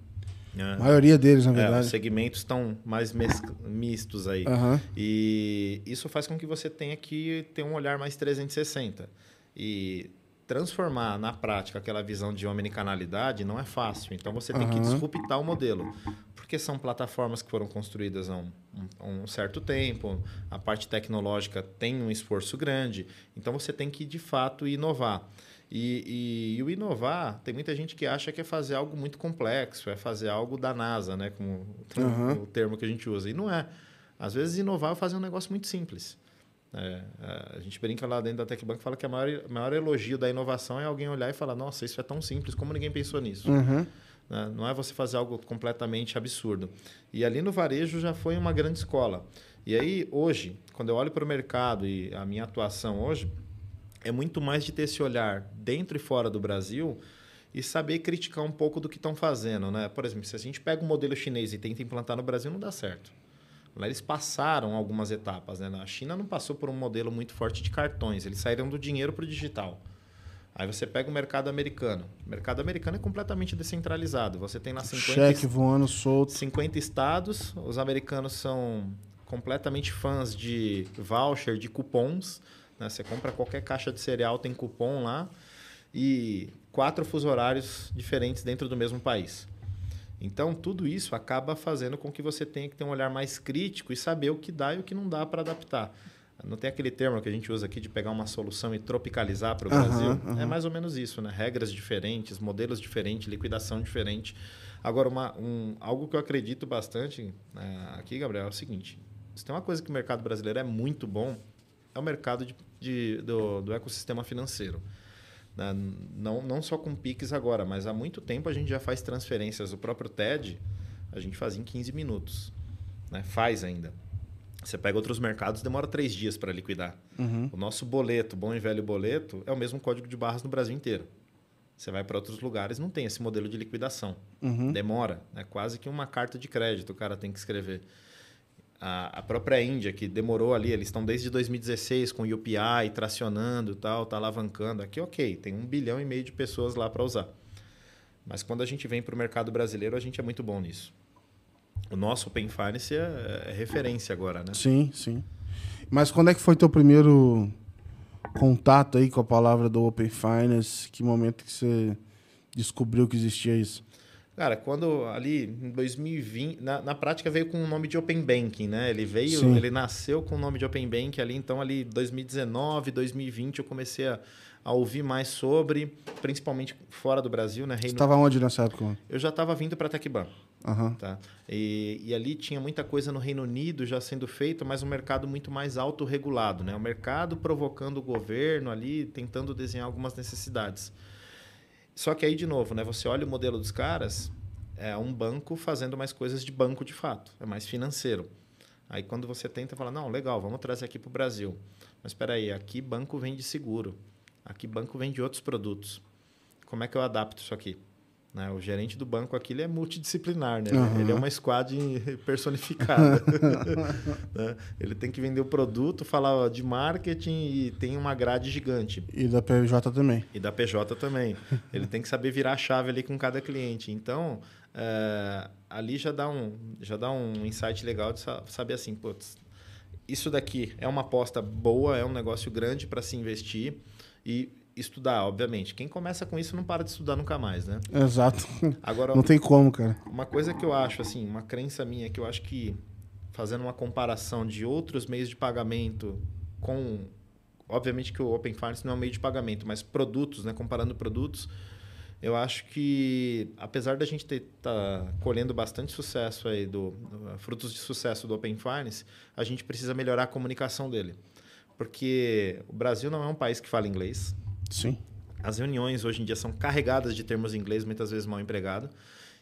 É. A maioria deles, na verdade. É, os segmentos estão mais mistos aí. Uhum. E isso faz com que você tenha que ter um olhar mais 360. E transformar na prática aquela visão de omnicanalidade não é fácil. Então você tem uhum. que disruptar o modelo. Porque são plataformas que foram construídas há um, um, um, certo tempo, a parte tecnológica tem um esforço grande. Então você tem que, de fato, inovar. E, e, e, o inovar, tem muita gente que acha que é fazer algo muito complexo, é fazer algo da NASA, né? como uhum. o termo que a gente usa. E não é. Às vezes, inovar é fazer um negócio muito simples. É, a gente brinca lá dentro da TecBank e fala que o maior, maior elogio da inovação é alguém olhar e falar: Nossa, isso é tão simples, como ninguém pensou nisso? Uhum. Né? Não é você fazer algo completamente absurdo. E ali no varejo já foi uma grande escola. E aí, hoje, quando eu olho para o mercado e a minha atuação hoje, é muito mais de ter esse olhar dentro e fora do Brasil e saber criticar um pouco do que estão fazendo. Né? Por exemplo, se a gente pega um modelo chinês e tenta implantar no Brasil, não dá certo. Lá eles passaram algumas etapas. Né? Na China não passou por um modelo muito forte de cartões, eles saíram do dinheiro para o digital. Aí você pega o mercado americano. O mercado americano é completamente descentralizado. Você tem lá 50 cheque voando solto. 50 estados. Os americanos são completamente fãs de voucher, de cupons. Né? Você compra qualquer caixa de cereal, tem cupom lá. E quatro fuso horários diferentes dentro do mesmo país. Então, tudo isso acaba fazendo com que você tenha que ter um olhar mais crítico e saber o que dá e o que não dá para adaptar. Não tem aquele termo que a gente usa aqui de pegar uma solução e tropicalizar para o uhum, Brasil. Uhum. É mais ou menos isso, né? Regras diferentes, modelos diferentes, liquidação diferente. Agora, uma, um, algo que eu acredito bastante né, aqui, Gabriel, é o seguinte: se tem uma coisa que o mercado brasileiro é muito bom, é o mercado de, de do, do ecossistema financeiro. Né? Não, não só com PIX agora, mas há muito tempo a gente já faz transferências. O próprio TED a gente faz em 15 minutos. Né? Faz ainda. Você pega outros mercados, demora três dias para liquidar. Uhum. O nosso boleto, bom e velho boleto, é o mesmo código de barras no Brasil inteiro. Você vai para outros lugares, não tem esse modelo de liquidação. Uhum. Demora. É quase que uma carta de crédito o cara tem que escrever a, própria Índia, que demorou ali, eles estão desde 2016 com UPI, tracionando tal, tá alavancando. Aqui, ok, tem um bilhão e meio de pessoas lá para usar. Mas quando a gente vem para o mercado brasileiro, a gente é muito bom nisso. O nosso Open Finance é, é, referência agora, né? Sim, sim. Mas quando é que foi teu primeiro contato aí com a palavra do Open Finance? Que momento que você descobriu que existia isso? Cara, quando ali em 2020, na, na prática veio com o nome de Open Banking, né? Ele veio, Sim. ele nasceu com o nome de Open Banking ali, então ali 2019, 2020 eu comecei a, a ouvir mais sobre, principalmente fora do Brasil, né? Reino... Você estava onde nessa época? Eu já estava vindo para Tecban. Uhum. Tá? E, e, ali tinha muita coisa no Reino Unido já sendo feita, mas um mercado muito mais autorregulado, né? O mercado provocando o governo ali, tentando desenhar algumas necessidades. Só que aí, de novo, né, você olha o modelo dos caras, é um banco fazendo mais coisas de banco de fato, é mais financeiro. Aí quando você tenta falar, não, legal, vamos trazer aqui para o Brasil. Mas espera aí, aqui banco vende seguro, aqui banco vende outros produtos. Como é que eu adapto isso aqui? Né? O gerente do banco aqui ele é multidisciplinar, né? Uhum. Ele é uma squad personificada. né? Ele tem que vender o produto, falar de marketing e tem uma grade gigante. E da PJ também. E da PJ também. ele tem que saber virar a chave ali com cada cliente. Então, é, ali já dá, um, já dá um insight legal de saber assim, putz, isso daqui é uma aposta boa, é um negócio grande para se investir e estudar, obviamente. Quem começa com isso não para de estudar nunca mais, né? Exato. Agora, não tem como, cara. Uma coisa que eu acho, assim, uma crença minha que eu acho que fazendo uma comparação de outros meios de pagamento com obviamente que o Open Finance não é um meio de pagamento, mas produtos, né, comparando produtos, eu acho que apesar da gente estar tá colhendo bastante sucesso aí do, do, frutos de sucesso do Open Finance, a gente precisa melhorar a comunicação dele. Porque o Brasil não é um país que fala inglês, Sim. As reuniões hoje em dia são carregadas de termos em inglês, muitas vezes mal empregado.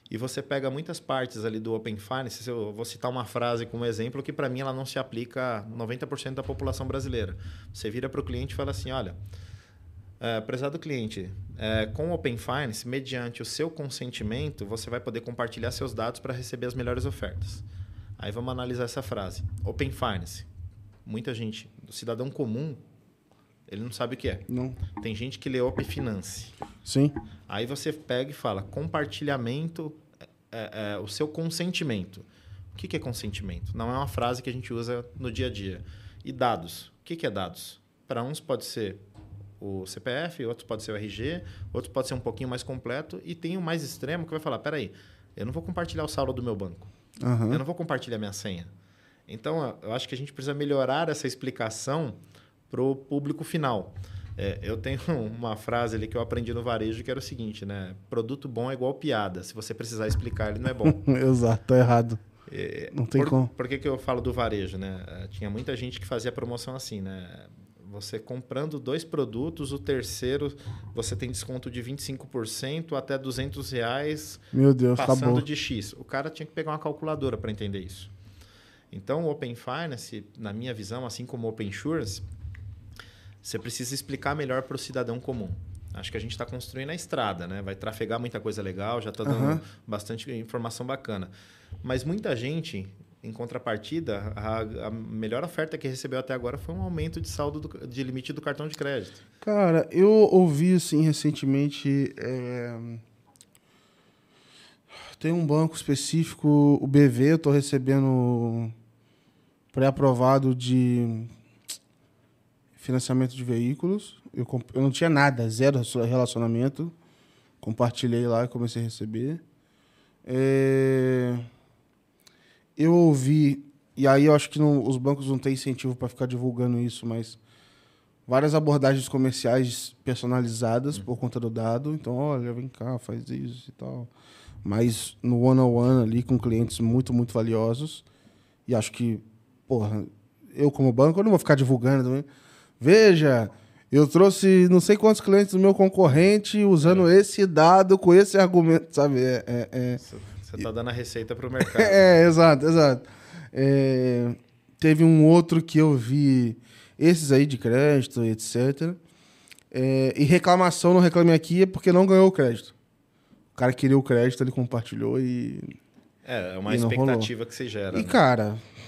E você pega muitas partes ali do Open Finance, eu vou citar uma frase como exemplo que para mim ela não se aplica a 90% da população brasileira. Você vira para o cliente e fala assim, olha, é, prezado cliente, é, com o Open Finance, mediante o seu consentimento, você vai poder compartilhar seus dados para receber as melhores ofertas. Aí vamos analisar essa frase. Open Finance. Muita gente, cidadão comum, ele não sabe o que é. Não. Tem gente que lê Op Finance. Sim. Aí você pega e fala compartilhamento é, é, o seu consentimento. O que, que é consentimento? Não é uma frase que a gente usa no dia a dia. E dados. O que, que é dados? Para uns pode ser o CPF, outros pode ser o RG, outros pode ser um pouquinho mais completo, e tem o mais extremo que vai falar: peraí, eu não vou compartilhar o saldo do meu banco. Aham. Eu não vou compartilhar minha senha. Então, eu acho que a gente precisa melhorar essa explicação para o público final. É, eu tenho uma frase ali que eu aprendi no varejo que era o seguinte, né? Produto bom é igual piada. Se você precisar explicar, ele não é bom. Exato, tá errado. É, Não tem por, como. Por que, que eu falo do varejo, né? Eh, Tinha muita gente que fazia promoção assim, né? Você comprando dois produtos, o terceiro você tem desconto de 25% até 200 reais Meu Deus, passando acabou. de X. O cara tinha que pegar uma calculadora para entender isso. Então, o Open Finance, na minha visão, assim como o Open Insurance, você precisa explicar melhor para o cidadão comum. Acho que a gente está construindo a estrada, né? Vai trafegar muita coisa legal, já está dando Aham. bastante informação bacana. Mas muita gente, em contrapartida, a, a melhor oferta que recebeu até agora foi um aumento de saldo do- de limite do cartão de crédito. Cara, eu ouvi assim recentemente. é, Tem um banco específico, o BV, eu tô recebendo pré-aprovado de financiamento de veículos. Eu, comp- eu não tinha nada, zero relacionamento. Compartilhei lá e comecei a receber. É, Eu ouvi, e aí eu acho que não- os bancos não têm incentivo para ficar divulgando isso, mas várias abordagens comerciais personalizadas por conta do dado. Então, olha, vem cá, faz isso e tal. Mas no one-on-one ali com clientes muito, muito valiosos. E acho que, porra, eu como banco, eu não vou ficar divulgando também. Veja, eu trouxe não sei quantos clientes do meu concorrente usando esse dado com esse argumento, sabe? É, é- é- Você está dando a receita para o mercado. é, exato, exato. É, teve um outro que eu vi, esses aí de crédito, etc. É, e reclamação no Reclame Aqui é porque não ganhou o crédito. O cara queria o crédito, ele compartilhou e. É, é uma E não rolou. expectativa que você gera. E, né? cara, é,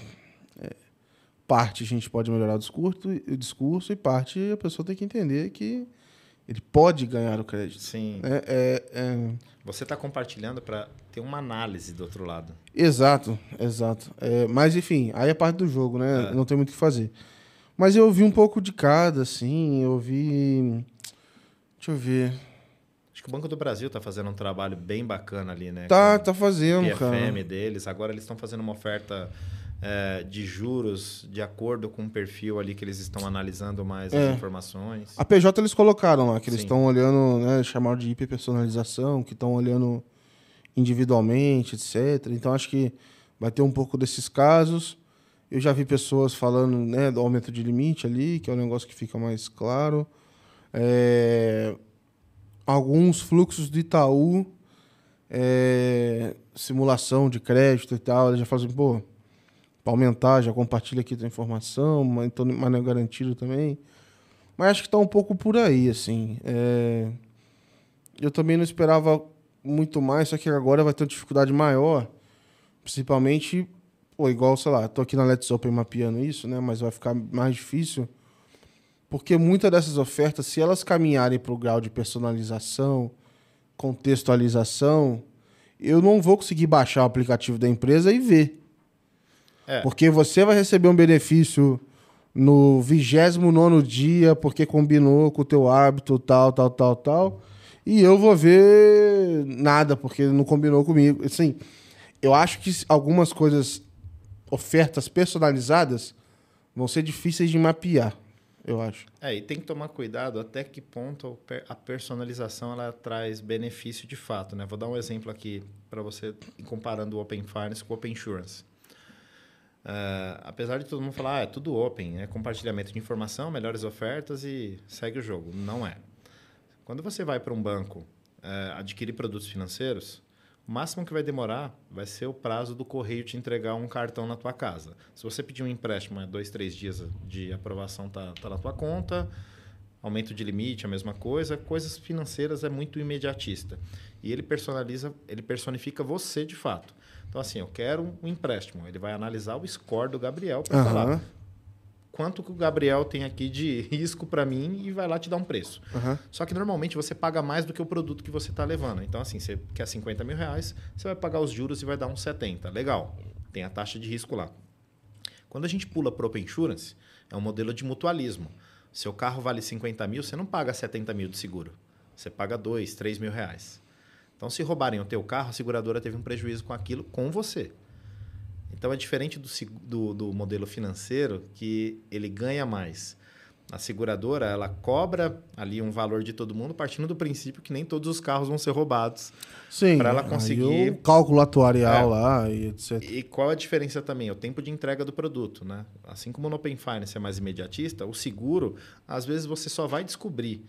parte a gente pode melhorar o discurso, o discurso e parte a pessoa tem que entender que ele pode ganhar o crédito. Sim. É, é, é, Você está compartilhando para ter uma análise do outro lado. Exato, exato. É, mas enfim, aí é parte do jogo, né? É. Não tem muito o que fazer. Mas eu vi um pouco de cada, assim. Eu vi. Deixa eu ver. Acho que o Banco do Brasil está fazendo um trabalho bem bacana ali, né? Tá, Com tá fazendo, o cara. PFM deles. Agora eles estão fazendo uma oferta é, de juros de acordo com o perfil ali que eles estão analisando mais É. as informações. A PJ eles colocaram lá, que eles estão olhando, né? Chamaram de hiperpersonalização, que estão olhando individualmente, etc. Então acho que vai ter um pouco desses casos. Eu já vi pessoas falando né, do aumento de limite ali, que é um negócio que fica mais claro. É, alguns fluxos do Itaú, é, simulação de crédito e tal, eles já falam assim, pô, aumentar, já compartilha aqui tua informação, mas, então, mas não é garantido também. Mas acho que está um pouco por aí, assim. É, Eu também não esperava muito mais, só que agora vai ter uma dificuldade maior, principalmente, pô, igual, sei lá, tô aqui na Let's Open mapeando isso, né? Mas vai ficar mais difícil, porque muitas dessas ofertas, se elas caminharem para o grau de personalização, contextualização, eu não vou conseguir baixar o aplicativo da empresa e ver. É. Porque você vai receber um benefício no 29 dia, porque combinou com o teu hábito, tal, tal, tal, tal. E eu vou ver nada, porque não combinou comigo. Assim, eu acho que algumas coisas, ofertas personalizadas, vão ser difíceis de mapear, eu acho. É, e tem que tomar cuidado até que ponto a per- a personalização ela traz benefício de fato, né? Vou dar um exemplo aqui para você comparando o Open Finance com o Open Insurance. É, apesar de todo mundo falar, ah, é tudo open, é compartilhamento de informação, melhores ofertas e segue o jogo. Não é. Quando você vai para um banco é, adquirir produtos financeiros, o máximo que vai demorar vai ser o prazo do correio te entregar um cartão na tua casa. Se você pedir um empréstimo, é dois, três dias de aprovação tá, tá na tua conta, aumento de limite, a mesma coisa. Coisas financeiras é muito imediatista. E ele personaliza, ele personifica você de fato. Então, assim, eu quero um empréstimo. Ele vai analisar o score do Gabriel para Aham. falar quanto que o Gabriel tem aqui de risco para mim e vai lá te dar um preço. Aham. Só que normalmente você paga mais do que o produto que você está levando. Então, assim, você quer 50 mil reais, você vai pagar os juros e vai dar uns 70. Legal. Tem a taxa de risco lá. Quando a gente pula para Open Insurance, é um modelo de mutualismo. Seu carro vale 50 mil, você não paga 70 mil de seguro. Você paga 2, 3 mil reais. Então, se roubarem o teu carro, a seguradora teve um prejuízo com aquilo com você. Então, é diferente do, do, do modelo financeiro, que ele ganha mais. A seguradora, ela cobra ali um valor de todo mundo, partindo do princípio que nem todos os carros vão ser roubados. Sim. Pra ela conseguir- O cálculo atuarial É. lá e etc. E qual a diferença também? O tempo de entrega do produto, né? Assim como no Open Finance é mais imediatista, o seguro, às vezes você só vai descobrir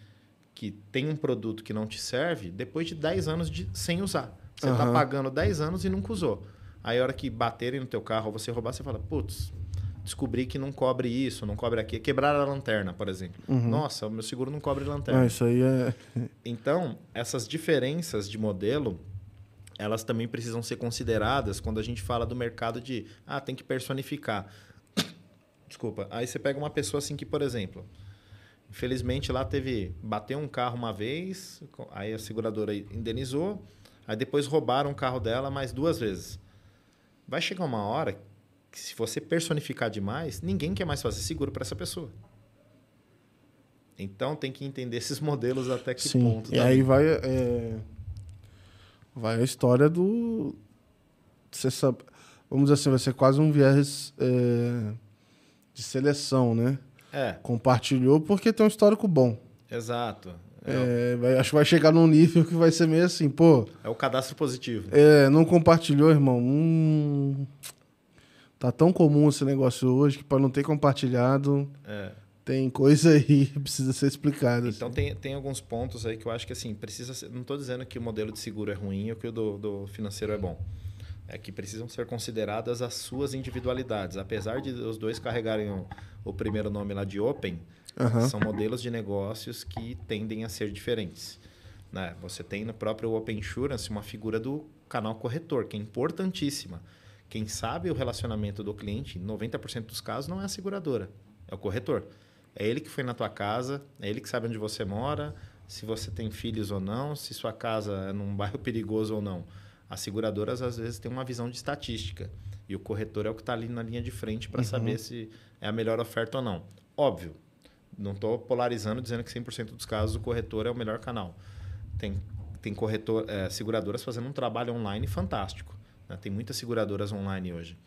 que tem um produto que não te serve depois de 10 anos de, sem usar. Você está Aham. pagando 10 anos e nunca usou. Aí a hora que baterem no teu carro ou você roubar, você fala, putz, descobri que não cobre isso, não cobre aquilo. Quebrar a lanterna, por exemplo. Nossa, o meu seguro não cobre lanterna. Ah, isso aí é. Então, essas diferenças de modelo, elas também precisam ser consideradas quando a gente fala do mercado de, ah, tem que personificar. Desculpa. Aí você pega uma pessoa assim que, por exemplo, infelizmente lá teve, bateu um carro uma vez, aí a seguradora indenizou, aí depois roubaram o carro dela mais duas vezes. Vai chegar uma hora que se você personificar demais, ninguém quer mais fazer seguro para essa pessoa. Então tem que entender esses modelos até que Sim. ponto. E aí vai. é, Vai a história do. Você sabe. Vamos dizer assim, vai ser quase um viés é, de seleção, né? É, Compartilhou porque tem um histórico bom. exato. É, vai- acho que vai chegar num nível que vai ser meio assim, pô. é o cadastro positivo. É, não compartilhou, irmão. Hum, tá tão comum esse negócio hoje que para não ter compartilhado, É. tem coisa aí que precisa ser explicada. Então tem, tem alguns pontos aí que eu acho que assim, precisa ser, não estou dizendo que o modelo de seguro é ruim ou que o do, do financeiro é bom. É que precisam ser consideradas as suas individualidades. Apesar de os dois carregarem o, o primeiro nome lá de Open, Aham. são modelos de negócios que tendem a ser diferentes. Né? Você tem no próprio Open Insurance uma figura do canal corretor, que é importantíssima. Quem sabe o relacionamento do cliente, em 90% dos casos, não é a seguradora, é o corretor. É ele que foi na tua casa, é ele que sabe onde você mora, se você tem filhos ou não, se sua casa é num bairro perigoso ou não. As seguradoras, às vezes, têm uma visão de estatística. E o corretor é o que está ali na linha de frente para saber se é a melhor oferta ou não. Óbvio, não estou polarizando dizendo que 100% dos casos o corretor é o melhor canal. Tem, tem corretor, é, seguradoras fazendo um trabalho online fantástico. né? Tem muitas seguradoras online hoje.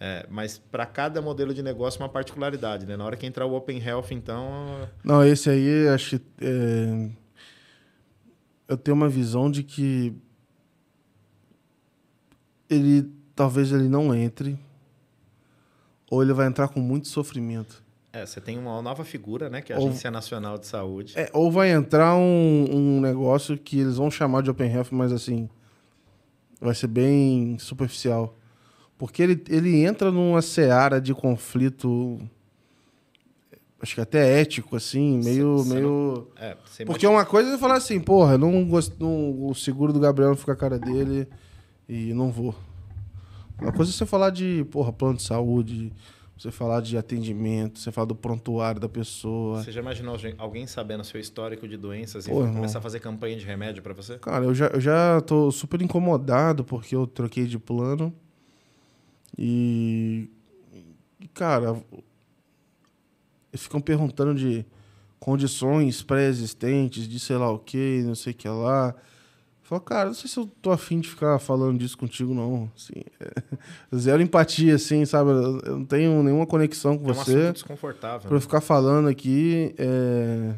É, mas para cada modelo de negócio uma particularidade. Né? Na hora que entrar o Open Health, então. Não, esse aí, acho que. é, Eu tenho uma visão de que. Ele. Talvez ele não entre. Ou ele vai entrar com muito sofrimento. É, você tem uma nova figura, né? Que é a Ou- Agência Nacional de Saúde. É, ou vai entrar um, um negócio que eles vão chamar de Open Health, mas assim. Vai ser bem superficial. Porque ele, ele entra numa seara de conflito. Acho que até ético, assim, meio. Cê- cê meio... É, você Porque uma coisa é falar assim, porra, não gosto, não, o seguro do Gabriel não fica a cara dele e não vou. Uma coisa é você falar de, porra, plano de saúde, você falar de atendimento, você falar do prontuário da pessoa. Você já imaginou alguém- sabendo seu histórico de doenças e Pô, irmão. começar a fazer campanha de remédio para você? Cara, eu já, eu já tô super incomodado porque eu troquei de plano. E. e, Cara, eles ficam perguntando de condições pré-existentes, de sei lá o que, não sei o que lá. Eu falo, cara, não sei se eu tô afim de ficar falando disso contigo, não. Assim, é, zero empatia, assim, sabe? Eu não tenho nenhuma conexão com É um você. desconfortável. Pra eu né? ficar falando aqui, é...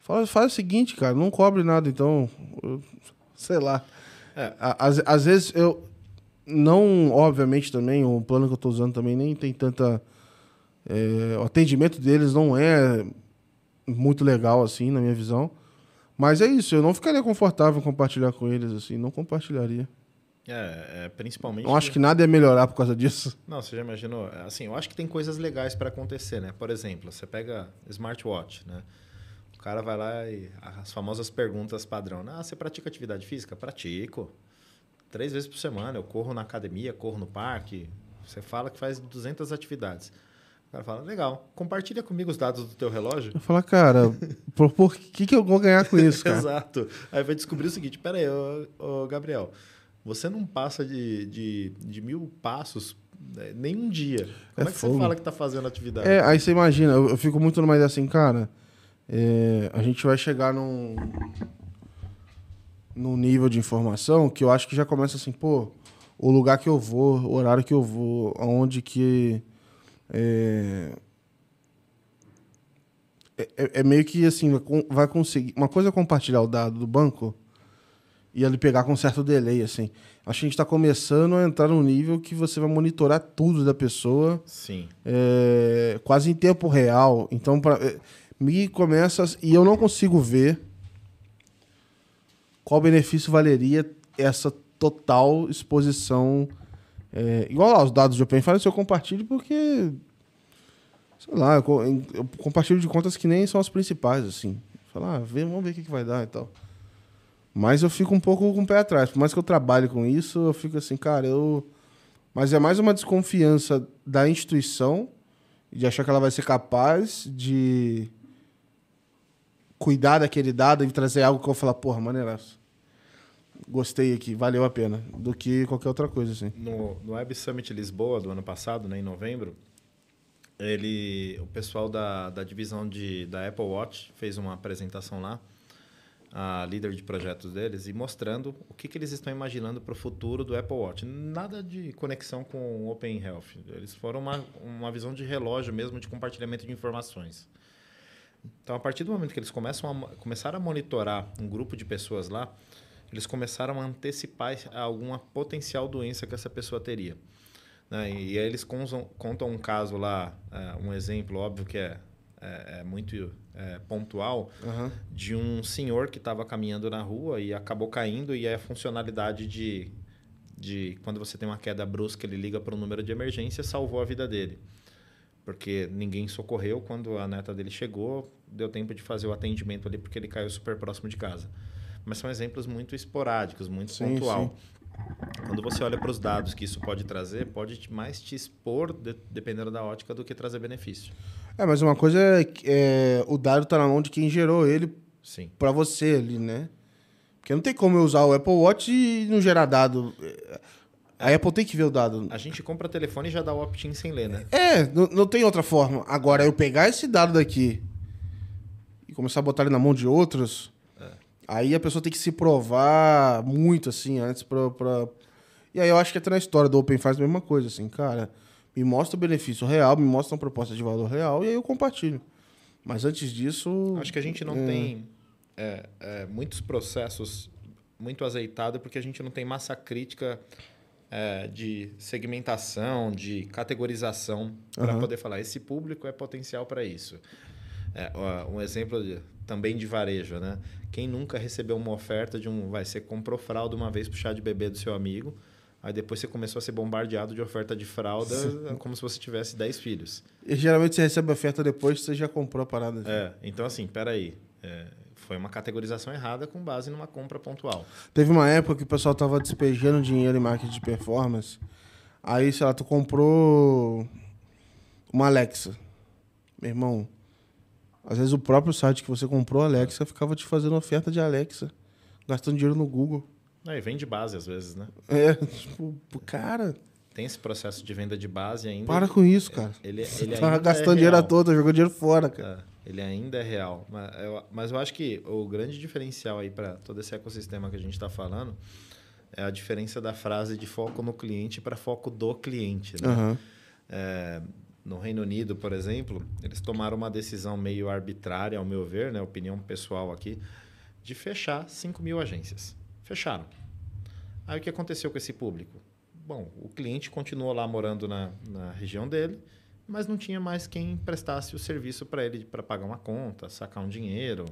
faz, faz o seguinte, cara, não cobre nada, então, eu- sei lá. É. Às, às vezes eu, não, obviamente também, o plano que eu tô usando também nem tem tanta, é, o atendimento deles não é muito legal, assim, na minha visão. Mas é isso, eu não ficaria confortável em compartilhar com eles, assim, não compartilharia. É, é, principalmente. Não acho que nada ia melhorar por causa disso. Não, você já imaginou? Assim, eu acho que tem coisas legais para acontecer, né? Por exemplo, você pega smartwatch, né? O cara vai lá e as famosas perguntas padrão. Ah, você pratica atividade física? Pratico. Três vezes por semana. Eu corro na academia, corro no parque. Você fala que faz 200 atividades. O cara fala, legal, compartilha comigo os dados do teu relógio. Eu falo, cara, por, por que, que eu vou ganhar com isso, cara? Exato. Aí vai descobrir o seguinte, pera aí, ô, ô, Gabriel, você não passa de, de, de mil passos né, nem um dia. Como é, É que fogo. você fala que tá fazendo atividade? É, aí você imagina, eu, eu fico muito numa ideia assim, cara, é, a gente vai chegar num, num nível de informação que eu acho que já começa assim, pô, o lugar que eu vou, o horário que eu vou, aonde que. É, é, é meio que assim, vai con- vai conseguir. Uma coisa é compartilhar o dado do banco e ele pegar com certo delay, assim. Acho que a gente está começando a entrar num nível que você vai monitorar tudo da pessoa Sim. é, quase em tempo real. Então, pra, é, me começa. E eu não consigo ver qual benefício valeria essa total exposição. É, igual lá, os dados de Open Finance eu compartilho porque. Sei lá, eu, eu compartilho de contas que nem são as principais, assim. Falar, ah, vê, vamos ver o que, que vai dar e tal. Mas eu fico um pouco com o pé atrás. Por mais que eu trabalhe com isso, eu fico assim, cara, eu. Mas é mais uma desconfiança da instituição, de achar que ela vai ser capaz de cuidar daquele dado e trazer algo que eu vou falar, porra, maneiraço. Gostei aqui, valeu a pena, do que qualquer outra coisa, assim. No, no Web Summit Lisboa do ano passado, né, em novembro, ele, o pessoal da, da divisão de, da Apple Watch fez uma apresentação lá, a líder de projetos deles, e mostrando o que, que eles estão imaginando para o futuro do Apple Watch. Nada de conexão com o Open Health. Eles foram uma, uma visão de relógio mesmo, de compartilhamento de informações. Então, a partir do momento que eles começam a, começaram a monitorar um grupo de pessoas lá, eles começaram a antecipar alguma potencial doença que essa pessoa teria. né? E, aí eles contam, um caso lá, é, um exemplo óbvio que é, é, é muito é, pontual, Aham. de um senhor que estava caminhando na rua e acabou caindo e aí a funcionalidade de, de quando você tem uma queda brusca, ele liga para um número de emergência, salvou a vida dele. Porque ninguém socorreu quando a neta dele chegou, deu tempo de fazer o atendimento ali porque ele caiu super próximo de casa. Mas são exemplos muito esporádicos, muito Sim, pontual. Quando você olha para os dados que isso pode trazer, pode mais te expor, de- dependendo da ótica, do que trazer benefício. É, mas uma coisa é, é o dado tá na mão de quem gerou ele Sim. pra você ali, né? Porque não tem como eu usar o Apple Watch e não gerar dado. A Apple tem que ver o dado. A gente compra telefone e já dá o opt-in sem ler, né? É, não, não tem outra forma. Agora, eu pegar esse dado daqui e começar a botar ele na mão de outros, aí a pessoa tem que se provar muito, assim, antes pra, pra... E aí eu acho que até na história do Open faz a mesma coisa, assim, cara, me mostra o benefício real, me mostra uma proposta de valor real e aí eu compartilho. Mas antes disso... Acho que a gente não é, tem é, é, muitos processos muito azeitados porque a gente não tem massa crítica é, de segmentação, de categorização para Aham. poder falar esse público é potencial para isso. É, um exemplo de- também de varejo, né? Quem nunca recebeu uma oferta de um, vai, você comprou fralda uma vez pro chá de bebê do seu amigo, aí depois você começou a ser bombardeado de oferta de fralda como se você tivesse 10 filhos. E geralmente você recebe a oferta depois que você já comprou a parada. É, então assim, peraí. É, foi uma categorização errada com base numa compra pontual. Teve uma época que o pessoal tava despejando dinheiro em marketing de performance. Aí, sei lá, tu comprou uma Alexa. Meu irmão, às vezes o próprio site que você comprou, Alexa, ficava te fazendo oferta de Alexa, gastando dinheiro no Google. Aí vem de base às vezes, né? É, tipo, cara, Tem esse processo de venda de base ainda. para com isso, cara. Ele, Você ele tava ainda gastando é dinheiro à toa, tá jogando dinheiro fora, cara. É, ele ainda é real. Mas eu, mas eu acho que o grande diferencial aí para todo esse ecossistema que a gente está falando é a diferença da frase de foco no cliente para foco do cliente. Né? Aham. É, no Reino Unido, por exemplo, eles tomaram uma decisão meio arbitrária, ao meu ver, né, opinião pessoal aqui, de fechar 5 mil agências. Fecharam. Aí o que aconteceu com esse público? Bom, o cliente continuou lá morando na, na região dele, mas não tinha mais quem prestasse o serviço para ele para pagar uma conta, sacar um dinheiro,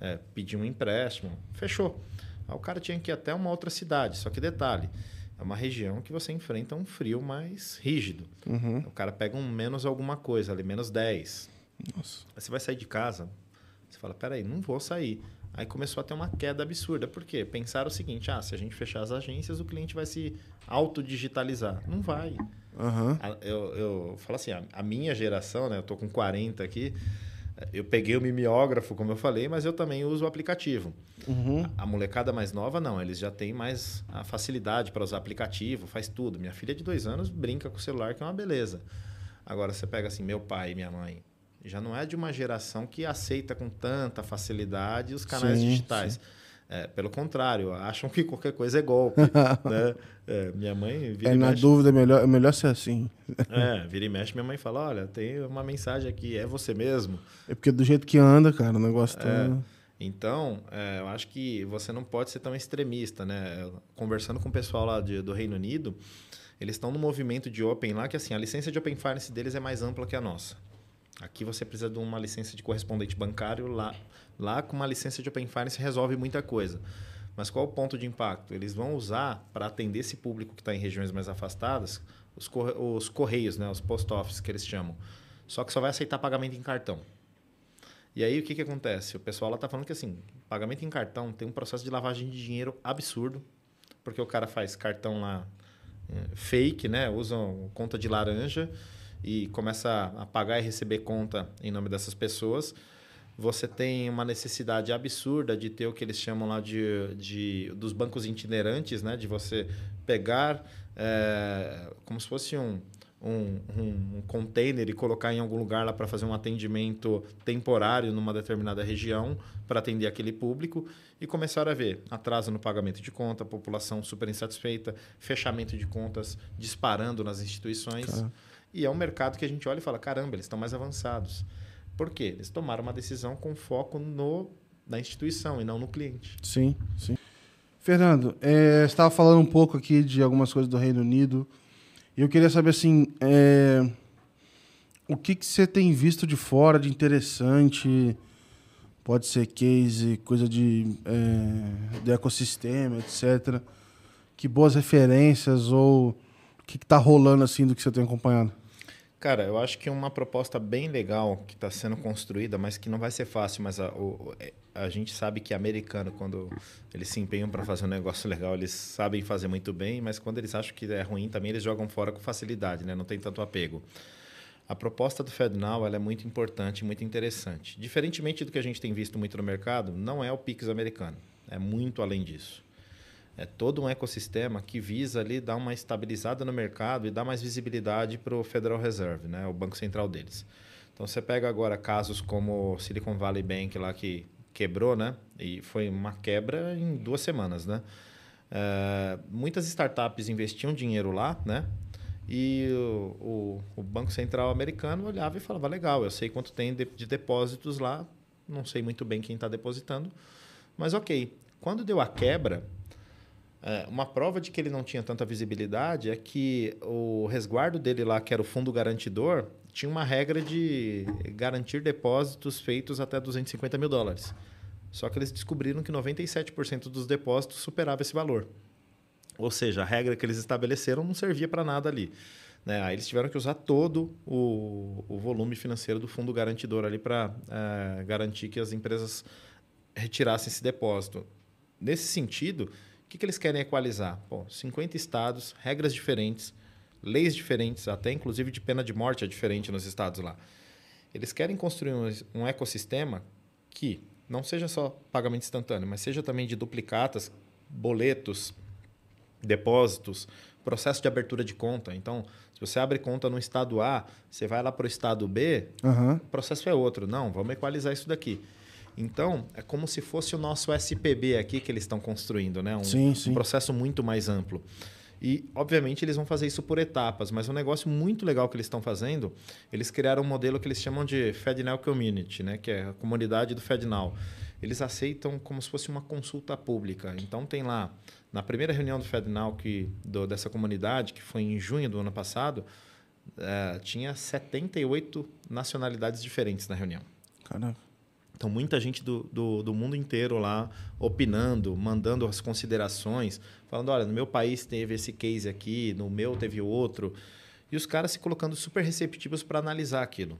é, pedir um empréstimo. Fechou. Aí o cara tinha que ir até uma outra cidade. Só que detalhe, é uma região que você enfrenta um frio mais rígido. uhum. O cara pega um menos alguma coisa ali, menos 10. Nossa. Aí você vai sair de casa, você fala, peraí, não vou sair. Aí começou a ter uma queda absurda. Por quê? Pensaram o seguinte, ah, se a gente fechar as agências, o cliente vai se autodigitalizar. Não vai. Uhum. Eu, eu falo assim, a, a, minha geração, né? Eu tô com 40 aqui. Eu peguei o mimeógrafo, como eu falei, mas eu também uso o aplicativo. Uhum. A, a, molecada mais nova, não. Eles já têm mais a facilidade para usar aplicativo, faz tudo. Minha filha de dois anos brinca com o celular, que é uma beleza. Agora, você pega assim, meu pai e minha mãe. Já não é de uma geração que aceita com tanta facilidade os canais sim, digitais. Sim. É, pelo contrário, acham que qualquer coisa é golpe. né? É, minha mãe vira é, na mexe... dúvida, é melhor, é melhor ser assim. é, vira e mexe, minha mãe fala: olha, tem uma mensagem aqui, é você mesmo. É porque do jeito que anda, cara, o negócio tá. É, então, é, eu acho que você não pode ser tão extremista, né? Conversando com o pessoal lá de, do Reino Unido, eles estão no movimento de Open lá, que assim, a licença de Open Finance deles é mais ampla que a nossa. Aqui você precisa de uma licença de correspondente bancário, lá, lá com uma licença de Open Finance resolve muita coisa. Mas qual o ponto de impacto? Eles vão usar para atender esse público que está em regiões mais afastadas os, corre os correios, né? os post office que eles chamam. Só que só vai aceitar pagamento em cartão. E aí o que, que acontece? O pessoal lá está falando que assim, pagamento em cartão tem um processo de lavagem de dinheiro absurdo, porque o cara faz cartão lá é, fake, né? Usa conta de laranja e começa a pagar e receber conta em nome dessas pessoas, você tem uma necessidade absurda de ter o que eles chamam lá de, de dos bancos itinerantes, né? de você pegar é, como se fosse um, um, um, container e colocar em algum lugar lá para fazer um atendimento temporário numa determinada região para atender aquele público e começar a ver atraso no pagamento de conta, população super insatisfeita, fechamento de contas disparando nas instituições. Caramba. E é um mercado que a gente olha e fala: caramba, eles estão mais avançados. Por quê? Eles tomaram uma decisão com foco no, na instituição e não no cliente. Sim, sim. Fernando, é, estava falando um pouco aqui de algumas coisas do Reino Unido. E eu queria saber assim. É, o que, que você tem visto de fora de interessante? Pode ser case, coisa de, é, de ecossistema, etc. Que boas referências ou o que está rolando assim do que você tem acompanhado? Cara, eu acho que uma proposta bem legal que está sendo construída, mas que não vai ser fácil, mas a, o, é, a gente sabe que americano, quando eles se empenham para fazer um negócio legal, eles sabem fazer muito bem, mas quando eles acham que é ruim também, eles jogam fora com facilidade, né? não tem tanto apego. A proposta do FedNow ela é muito importante, muito interessante. Diferentemente do que a gente tem visto muito no mercado, não é o Pix americano, é muito além disso é todo um ecossistema que visa ali dar uma estabilizada no mercado e dar mais visibilidade para o Federal Reserve, né, o banco central deles. Então você pega agora casos como Silicon Valley Bank lá que quebrou, né, e foi uma quebra em duas semanas, né. É, muitas startups investiam dinheiro lá, né, e o, o, o, Banco Central americano olhava e falava: legal, eu sei quanto tem de, de depósitos lá, não sei muito bem quem está depositando, mas ok. Quando deu a quebra, é, uma prova de que ele não tinha tanta visibilidade é que o resguardo dele lá, que era o fundo garantidor, tinha uma regra de garantir depósitos feitos até 250 mil dólares. Só que eles descobriram que 97% dos depósitos superava esse valor. Ou seja, a regra que eles estabeleceram não servia para nada ali. Né? Aí eles tiveram que usar todo o, o volume financeiro do fundo garantidor ali para é, garantir que as empresas retirassem esse depósito. Nesse sentido, que, que eles querem equalizar? Pô, 50 estados, regras diferentes, leis diferentes, até inclusive de pena de morte é diferente nos estados lá. Eles querem construir um, um ecossistema que não seja só pagamento instantâneo, mas seja também de duplicatas, boletos, depósitos, processo de abertura de conta. Então, se você abre conta no estado A, você vai lá para o estado B, uhum. o processo é outro. Não, vamos equalizar isso daqui. Então, é como se fosse o nosso SPB aqui que eles estão construindo, né? Um, sim, sim. um processo muito mais amplo. E, obviamente, eles vão fazer isso por etapas, mas um negócio muito legal que eles estão fazendo, eles criaram um modelo que eles chamam de FedNow Community, né? que é a comunidade do FedNow. Eles aceitam como se fosse uma consulta pública. Então, tem lá, na primeira reunião do FedNow que, do, dessa comunidade, que foi em junho do ano passado, uh, tinha 78 nacionalidades diferentes na reunião. Caraca. Então, muita gente do, do, do, mundo inteiro lá opinando, mandando as considerações, falando: olha, no meu país teve esse case aqui, no meu teve outro. E os caras se colocando super receptivos para analisar aquilo.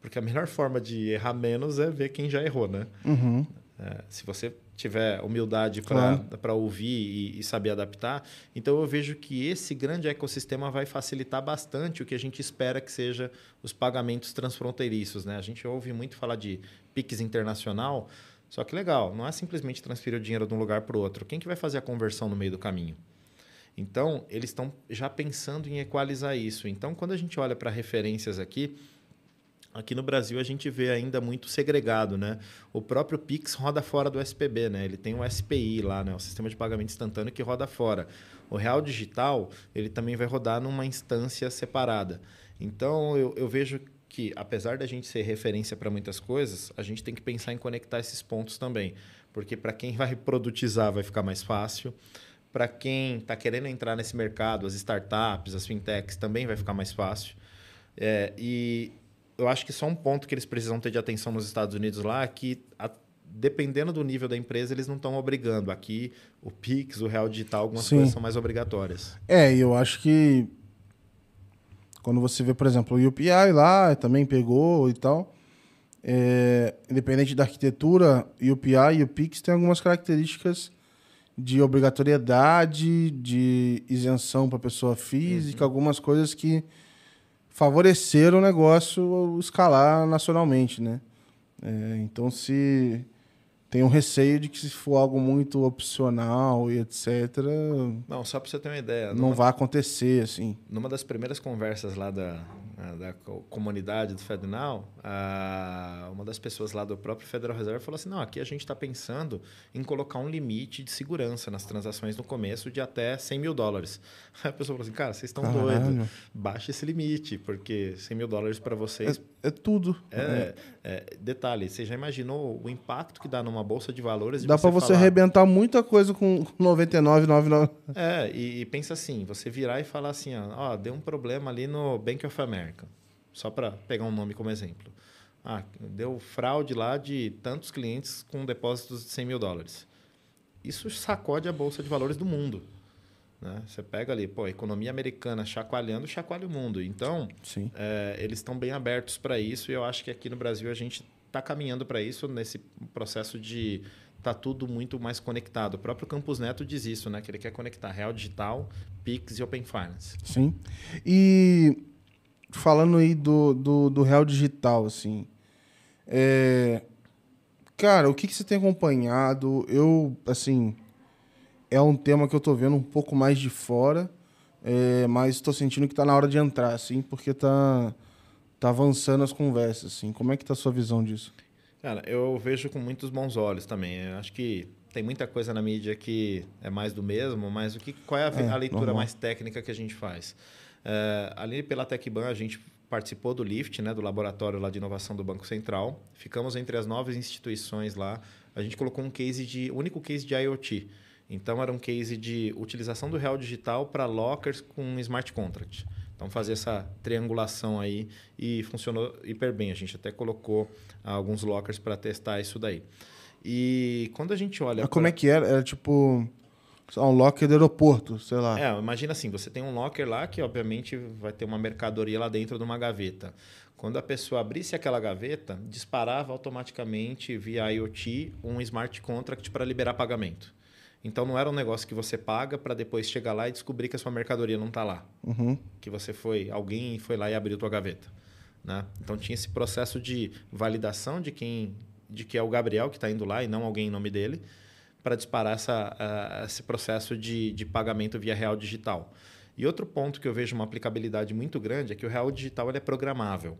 Porque a melhor forma de errar menos é ver quem já errou, né? Uhum. É, se você tiver humildade para claro. ouvir e, e, saber adaptar. Então eu vejo que esse grande ecossistema vai facilitar bastante o que a gente espera que seja os pagamentos transfronteiriços. Né? A gente ouve muito falar de PIX internacional, só que legal, não é simplesmente transferir o dinheiro de um lugar para o outro. Quem que vai fazer a conversão no meio do caminho? Então, eles estão já pensando em equalizar isso. Então, quando a gente olha para referências aqui, Aqui no Brasil a gente vê ainda muito segregado, né? O próprio Pix roda fora do SPB, né? Ele tem o SPI lá, né? O Sistema de Pagamento Instantâneo que roda fora. O Real Digital, ele também vai rodar numa instância separada. Então, eu, eu vejo que, apesar da gente ser referência para muitas coisas, a gente tem que pensar em conectar esses pontos também. Porque para quem vai produtizar vai ficar mais fácil. Para quem está querendo entrar nesse mercado, as startups, as fintechs, também vai ficar mais fácil. É, e eu acho que só um ponto que eles precisam ter de atenção nos Estados Unidos lá é que, a, dependendo do nível da empresa, eles não estão obrigando. Aqui, o Pix, o Real Digital, algumas Sim. coisas são mais obrigatórias. É, e eu acho que quando você vê, por exemplo, o UPI lá, também pegou e tal. É, independente da arquitetura, o UPI e o Pix têm algumas características de obrigatoriedade, de isenção para pessoa física, uhum. algumas coisas que favorecer o negócio escalar nacionalmente, né? É, então, se tem um receio de que se for algo muito opcional e etc. Não, só para você ter uma ideia. Não vai acontecer, assim. Numa das primeiras conversas lá da, da comunidade do FedNow, uma das pessoas lá do próprio Federal Reserve falou assim: não, aqui a gente está pensando em colocar um limite de segurança nas transações no começo de até 100 mil dólares. Aí a pessoa falou assim: cara, vocês estão doidos, baixa esse limite, porque 100 mil dólares para vocês. É, é tudo. É, é. É, detalhe, você já imaginou o impacto que dá numa bolsa de valores? De dá para você falar... arrebentar muita coisa com 99,99. É, e, e pensa assim: você virar e falar assim, ó, ó deu um problema ali no Bank of America. Só para pegar um nome como exemplo. Ah, deu fraude lá de tantos clientes com depósitos de 100 mil dólares. Isso sacode a bolsa de valores do mundo. Né? Você pega ali, pô, a economia americana chacoalhando, chacoalha o mundo. Então, é, eles estão bem abertos para isso e eu acho que aqui no Brasil a gente está caminhando para isso nesse processo de tá tudo muito mais conectado. O próprio Campus Neto diz isso, né? Que ele quer conectar Real Digital, Pix e Open Finance. Sim. E falando aí do, do, do Real Digital, assim. É, cara, o que, que você tem acompanhado? Eu, assim, é um tema que eu tô vendo um pouco mais de fora, é, mas estou sentindo que está na hora de entrar, assim, porque tá, tá avançando as conversas, assim. Como é que tá a sua visão disso? Cara, eu vejo com muitos bons olhos também. Eu acho que tem muita coisa na mídia que é mais do mesmo, mas o que, qual é a, é, a leitura normal. mais técnica que a gente faz? Uh, ali pela TecBan, a gente participou do LIFT, né, do laboratório lá de inovação do Banco Central. Ficamos entre as nove instituições lá. A gente colocou um case de, único case de IoT. Então, era um case de utilização do real digital para lockers com smart contract. Então, fazer essa triangulação aí e funcionou hiper bem. A gente até colocou alguns lockers para testar isso daí. E quando a gente olha... Mas como é que era? Era tipo um locker do aeroporto, sei lá. É, imagina assim, você tem um locker lá que obviamente vai ter uma mercadoria lá dentro de uma gaveta. Quando a pessoa abrisse aquela gaveta, disparava automaticamente via IoT um smart contract para liberar pagamento. Então não era um negócio que você paga para depois chegar lá e descobrir que a sua mercadoria não está lá. Uhum. Que você foi, alguém foi lá e abriu tua gaveta. Né? Então tinha esse processo de validação de quem de que é o Gabriel que está indo lá e não alguém em nome dele para disparar essa, uh, esse processo de, de pagamento via real digital. E outro ponto que eu vejo uma aplicabilidade muito grande é que o real digital ele é programável.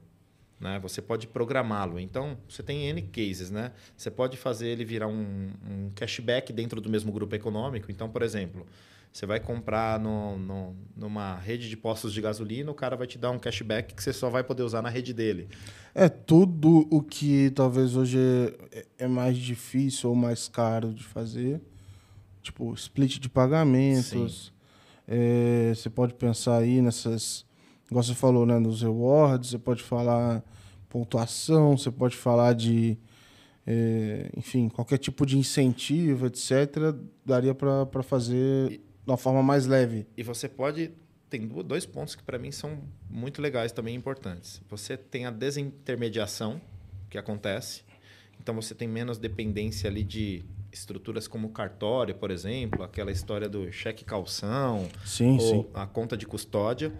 Né? Você pode programá-lo. Então, você tem N cases. Né? Você pode fazer ele virar um, um cashback dentro do mesmo grupo econômico. Então, por exemplo, você vai comprar no, no, numa rede de postos de gasolina, o cara vai te dar um cashback que você só vai poder usar na rede dele. É tudo o que talvez hoje é, é mais difícil ou mais caro de fazer. Tipo, split de pagamentos. É, você pode pensar aí nessas. Igual você falou, né? Nos rewards, você pode falar pontuação, você pode falar de. É, enfim, qualquer tipo de incentivo, etc., daria para fazer de uma forma mais leve. E você pode. Tem dois pontos que para mim são muito legais também importantes. Você tem a desintermediação que acontece. Então você tem menos dependência ali de estruturas como cartório, por exemplo, aquela história do cheque calção, sim, ou sim. a conta de custódia.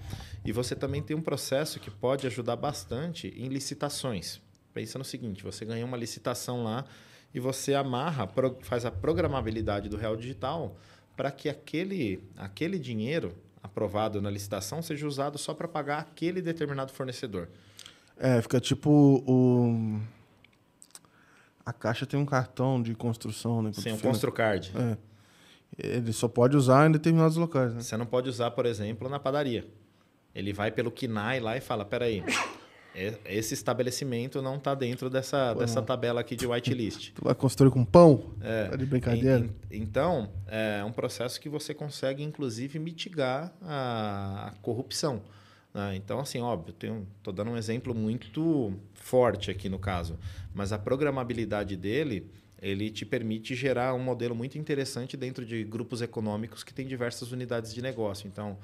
E você também tem um processo que pode ajudar bastante em licitações. Pensa no seguinte: você ganha uma licitação lá e você amarra, faz a programabilidade do real digital para que aquele, aquele dinheiro aprovado na licitação seja usado só para pagar aquele determinado fornecedor. É, fica tipo o. A Caixa tem um cartão de construção, né? Sim, um ConstruCard. É. Ele só pode usar em determinados locais, né? Você não pode usar, por exemplo, na padaria. Ele vai pelo KINAI lá e fala, peraí, esse estabelecimento não está dentro dessa, dessa tabela aqui de whitelist. Tu vai construir com pão? É, tá de brincadeira? então, é um processo que você consegue, inclusive, mitigar a, a corrupção. Né? Então, assim, óbvio, estou dando um exemplo muito forte aqui no caso, mas a programabilidade dele ele te permite gerar um modelo muito interessante dentro de grupos econômicos que têm diversas unidades de negócio. Então,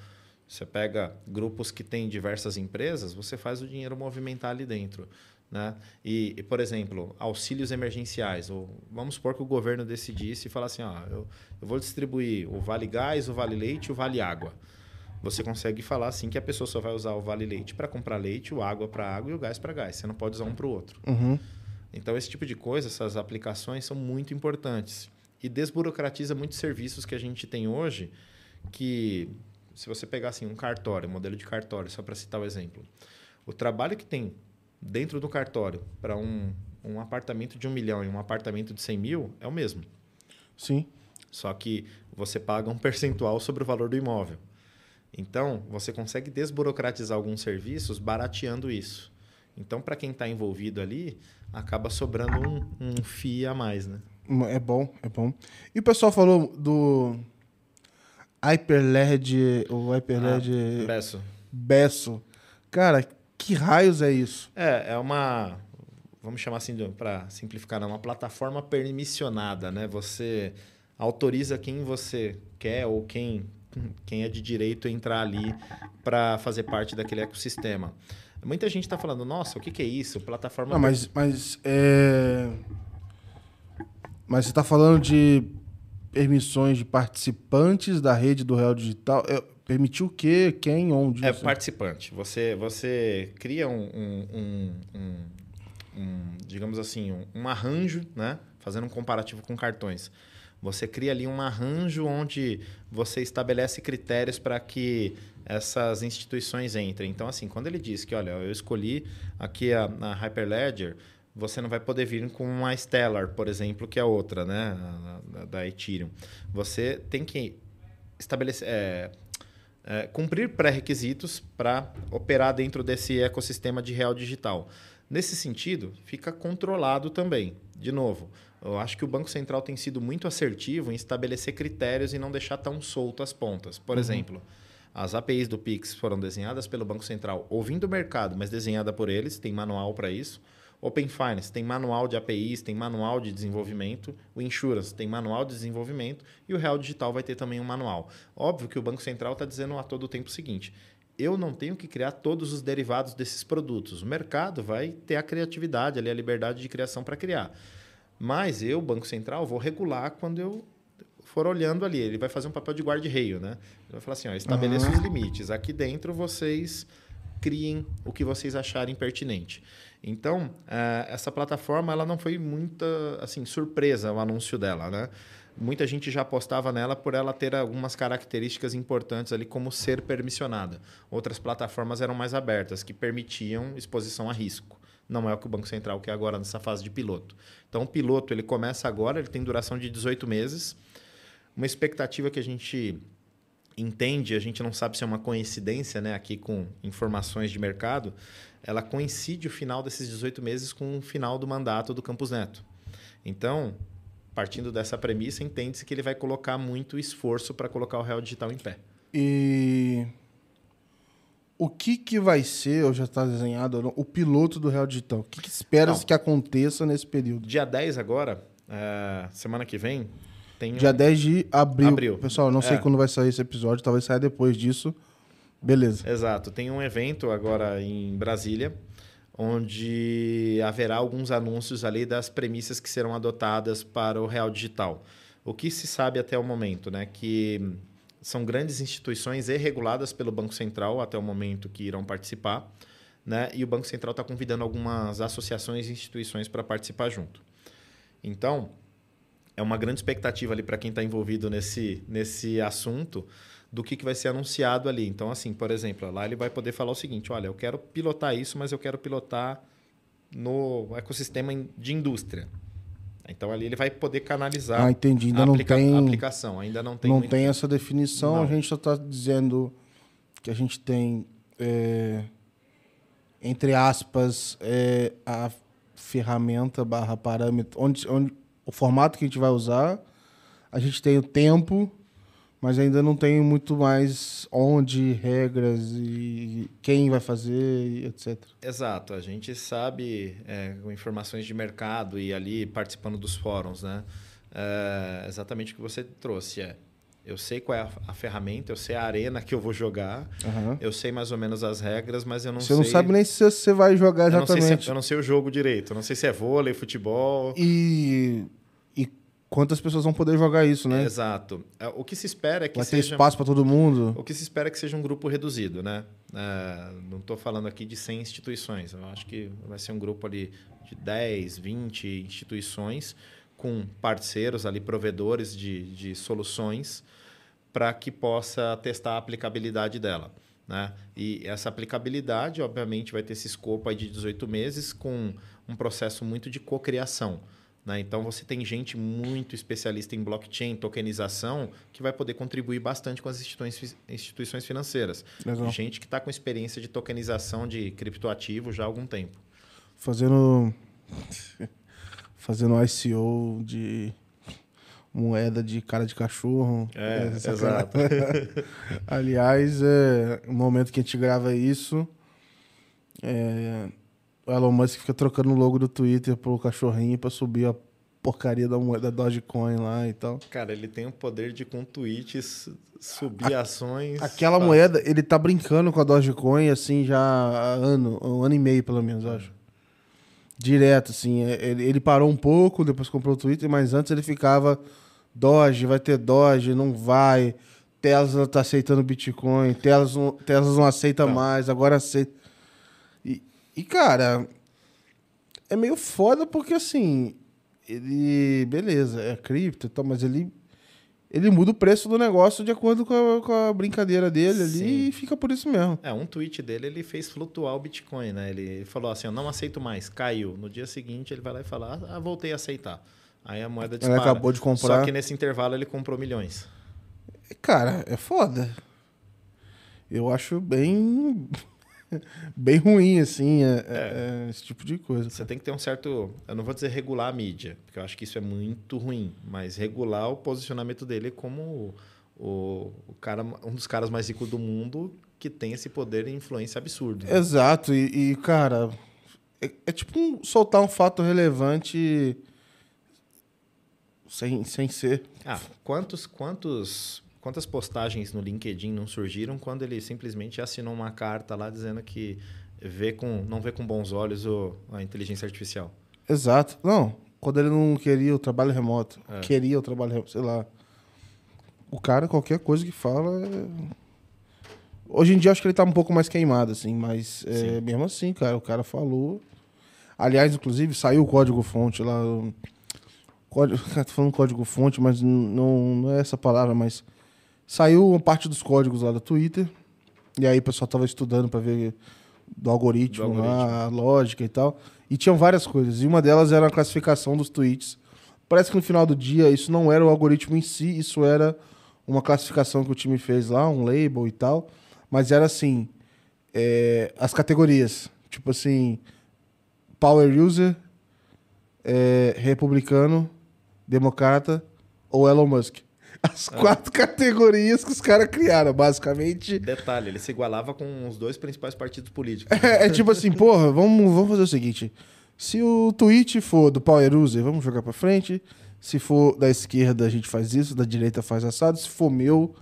você pega grupos que têm diversas empresas, você faz o dinheiro movimentar ali dentro. Né? E, e, por exemplo, auxílios emergenciais. Ou, vamos supor que o governo decidisse e falasse assim: ó, eu, eu vou distribuir o Vale Gás, o Vale Leite o Vale Água. Você consegue falar assim que a pessoa só vai usar o Vale Leite para comprar leite, o água para água e o gás para gás. Você não pode usar um para o outro. Uhum. Então, esse tipo de coisa, essas aplicações são muito importantes. E desburocratiza muitos serviços que a gente tem hoje que se você pegar assim, um cartório, um modelo de cartório, só para citar o exemplo, o trabalho que tem dentro do cartório para um, um apartamento de um milhão e um apartamento de 100 mil é o mesmo. Sim. Só que você paga um percentual sobre o valor do imóvel. Então, você consegue desburocratizar alguns serviços barateando isso. Então, para quem está envolvido ali, acaba sobrando um, um FII a mais, né? É bom, é bom. E o pessoal falou do HyperLED, o HyperLED... Ah, Besso. Besso. Cara, que raios é isso? É, é uma... Vamos chamar assim, para simplificar, uma plataforma permissionada, né? Você autoriza quem você quer ou quem, quem é de direito entrar ali para fazer parte daquele ecossistema. Muita gente está falando, nossa, o que, que, é isso? Plataforma... Não, mas, mas, é... mas você está falando de permissões de participantes da rede do Real Digital. É, permitiu o quê? Quem? Onde? É participante. Você, você cria um, um, um, um digamos assim, um, arranjo, né? fazendo um comparativo com cartões. Você cria ali um arranjo onde você estabelece critérios para que essas instituições entrem. Então, assim, quando ele diz que, olha, eu escolhi aqui a, a Hyperledger, você não vai poder vir com uma Stellar, por exemplo, que é outra, né, da, da Ethereum. Você tem que estabelecer, é, é, cumprir pré-requisitos para operar dentro desse ecossistema de real digital. Nesse sentido, fica controlado também. De novo, eu acho que o Banco Central tem sido muito assertivo em estabelecer critérios e não deixar tão solto as pontas. Por uhum. exemplo, as APIs do Pix foram desenhadas pelo Banco Central, ouvindo o mercado, mas desenhada por eles, tem manual para isso. Open Finance tem manual de APIs, tem manual de desenvolvimento. O Insurance tem manual de desenvolvimento. E o Real Digital vai ter também um manual. Óbvio que o Banco Central está dizendo a todo tempo o seguinte: eu não tenho que criar todos os derivados desses produtos. O mercado vai ter a criatividade, ali, a liberdade de criação para criar. Mas eu, Banco Central, vou regular quando eu for olhando ali. Ele vai fazer um papel de guarda-reio, né? Ele vai falar assim: ó, estabeleça uhum. os limites. Aqui dentro vocês criem o que vocês acharem pertinente. Então, eh, essa plataforma ela não foi muita assim surpresa o anúncio dela, né? Muita gente já apostava nela por ela ter algumas características importantes ali, como ser permissionada. Outras plataformas eram mais abertas, que permitiam exposição a risco. Não é o que o Banco Central quer agora nessa fase de piloto. Então, o piloto ele começa agora, ele tem duração de 18 meses. Uma expectativa que a gente entende, a gente não sabe se é uma coincidência né, aqui com informações de mercado, ela coincide o final desses 18 meses com o final do mandato do Campos Neto. Então, partindo dessa premissa, entende-se que ele vai colocar muito esforço para colocar o Real Digital em pé. E o que, que vai ser, ou já está desenhado, o piloto do Real Digital? O que, que espera-se que aconteça nesse período? Dia 10 agora, uh, semana que vem, tem Dia um... 10 de abril. abril. Pessoal, não sei é. quando vai sair esse episódio, talvez saia depois disso. Beleza. Exato. Tem um evento agora em Brasília, onde haverá alguns anúncios ali das premissas que serão adotadas para o real digital. O que se sabe até o momento, né, que são grandes instituições e reguladas pelo Banco Central até o momento que irão participar, né, e o Banco Central está convidando algumas associações e instituições para participar junto. Então, é uma grande expectativa ali para quem está envolvido nesse, nesse assunto do que, que vai ser anunciado ali. Então, assim, por exemplo, lá ele vai poder falar o seguinte: olha, eu quero pilotar isso, mas eu quero pilotar no ecossistema de indústria. Então ali ele vai poder canalizar ah, entendi. Ainda a, não aplica tem, a aplicação. Ainda não tem. Não muito... tem essa definição. Não. A gente só está dizendo que a gente tem, é, entre aspas, é, a ferramenta barra parâmetro, onde, onde o formato que a gente vai usar. A gente tem o tempo mas ainda não tem muito mais onde, regras e quem vai fazer, etc. Exato, a gente sabe é, com informações de mercado e ali participando dos fóruns, né? É, exatamente o que você trouxe é eu sei qual é a, a, ferramenta, eu sei a arena que eu vou jogar, uhum. eu sei mais ou menos as regras, mas eu não você sei. Você não sabe nem se você vai jogar exatamente. Eu não, sei se, é, eu não sei o jogo direito, eu não sei se é vôlei, futebol. E quantas pessoas vão poder jogar isso, né? Exato. É, o que se espera é que Vai seja... ter espaço para todo mundo. O que se espera é que seja um grupo reduzido, né? É, não estou falando aqui de 100 instituições. Eu acho que vai ser um grupo ali de 10, 20 instituições com parceiros ali, provedores de, de soluções para que possa testar a aplicabilidade dela. Né? E essa aplicabilidade, obviamente, vai ter esse escopo aí de 18 meses com um processo muito de cocriação. Né? Então, você tem gente muito especialista em blockchain, tokenização, que vai poder contribuir bastante com as instituições, instituições financeiras. Legal. Gente que está com experiência de tokenização de criptoativo já há algum tempo. Fazendo, fazendo ICO de moeda de cara de cachorro. É, é exato. Aliás, é, no momento que a gente grava isso, é, o Elon Musk fica trocando o logo do Twitter pro cachorrinho para subir a porcaria da moeda Dogecoin lá e tal. Cara, ele tem o poder de com tweets subir a, ações. Aquela moeda, ele tá brincando com a Dogecoin assim já há ano, um ano e meio pelo menos, eu acho. Direto, assim. É, ele, ele parou um pouco, depois comprou o Twitter, mas antes ele ficava Doge, vai ter Doge, não vai. Tesla tá aceitando Bitcoin, Tesla, Tesla não aceita não. mais, agora aceita. E, cara, é meio foda porque, assim, ele... Beleza, é cripto e tal, mas ele... Ele muda o preço do negócio de acordo com a, com a brincadeira dele ali Sim. e fica por isso mesmo. É, um tweet dele, ele fez flutuar o Bitcoin, né? Ele falou assim, eu não aceito mais, caiu. No dia seguinte, ele vai lá e fala, ah, voltei a aceitar. Aí a moeda dispara. Ele acabou de comprar. Só que nesse intervalo ele comprou milhões. Cara, é foda. Eu acho bem bem ruim, assim, é, é. É, esse tipo de coisa. Você tem que ter um certo. Eu não vou dizer regular a mídia, porque eu acho que isso é muito ruim, mas regular o posicionamento dele como o, o cara, um dos caras mais ricos do mundo que tem esse poder e influência absurdo. Né? Exato, e, e cara, é, é, tipo um, soltar um fato relevante sem, sem ser. Ah, quantos, quantos Quantas postagens no LinkedIn não surgiram quando ele simplesmente assinou uma carta lá dizendo que vê com, não vê com bons olhos o, a inteligência artificial? Exato. Não, quando ele não queria o trabalho remoto, é. queria o trabalho remoto, sei lá. O cara, qualquer coisa que fala. É... Hoje em dia acho que ele tá um pouco mais queimado, assim, mas é, mesmo assim, cara, o cara falou. Aliás, inclusive, saiu o código-fonte lá. Código, tô falando código-fonte, mas não, não é essa palavra, mas Saiu uma parte dos códigos lá do Twitter. E aí o pessoal tava estudando para ver do algoritmo, do algoritmo. Lá, a lógica e tal. E tinham várias coisas. E uma delas era a classificação dos tweets. Parece que no final do dia isso não era o algoritmo em si, isso era uma classificação que o time fez lá, um label e tal. Mas era assim: é, as categorias. Tipo assim, Power User, é, Republicano, Democrata ou Elon Musk. As quatro categorias que os caras criaram, basicamente. Detalhe, ele se igualava com os dois principais partidos políticos. É, é tipo assim, porra, vamos, vamos fazer o seguinte. Se o tweet for do Power User, vamos jogar pra frente. Se for da esquerda, a gente faz isso, da direita faz assado. Se for meu,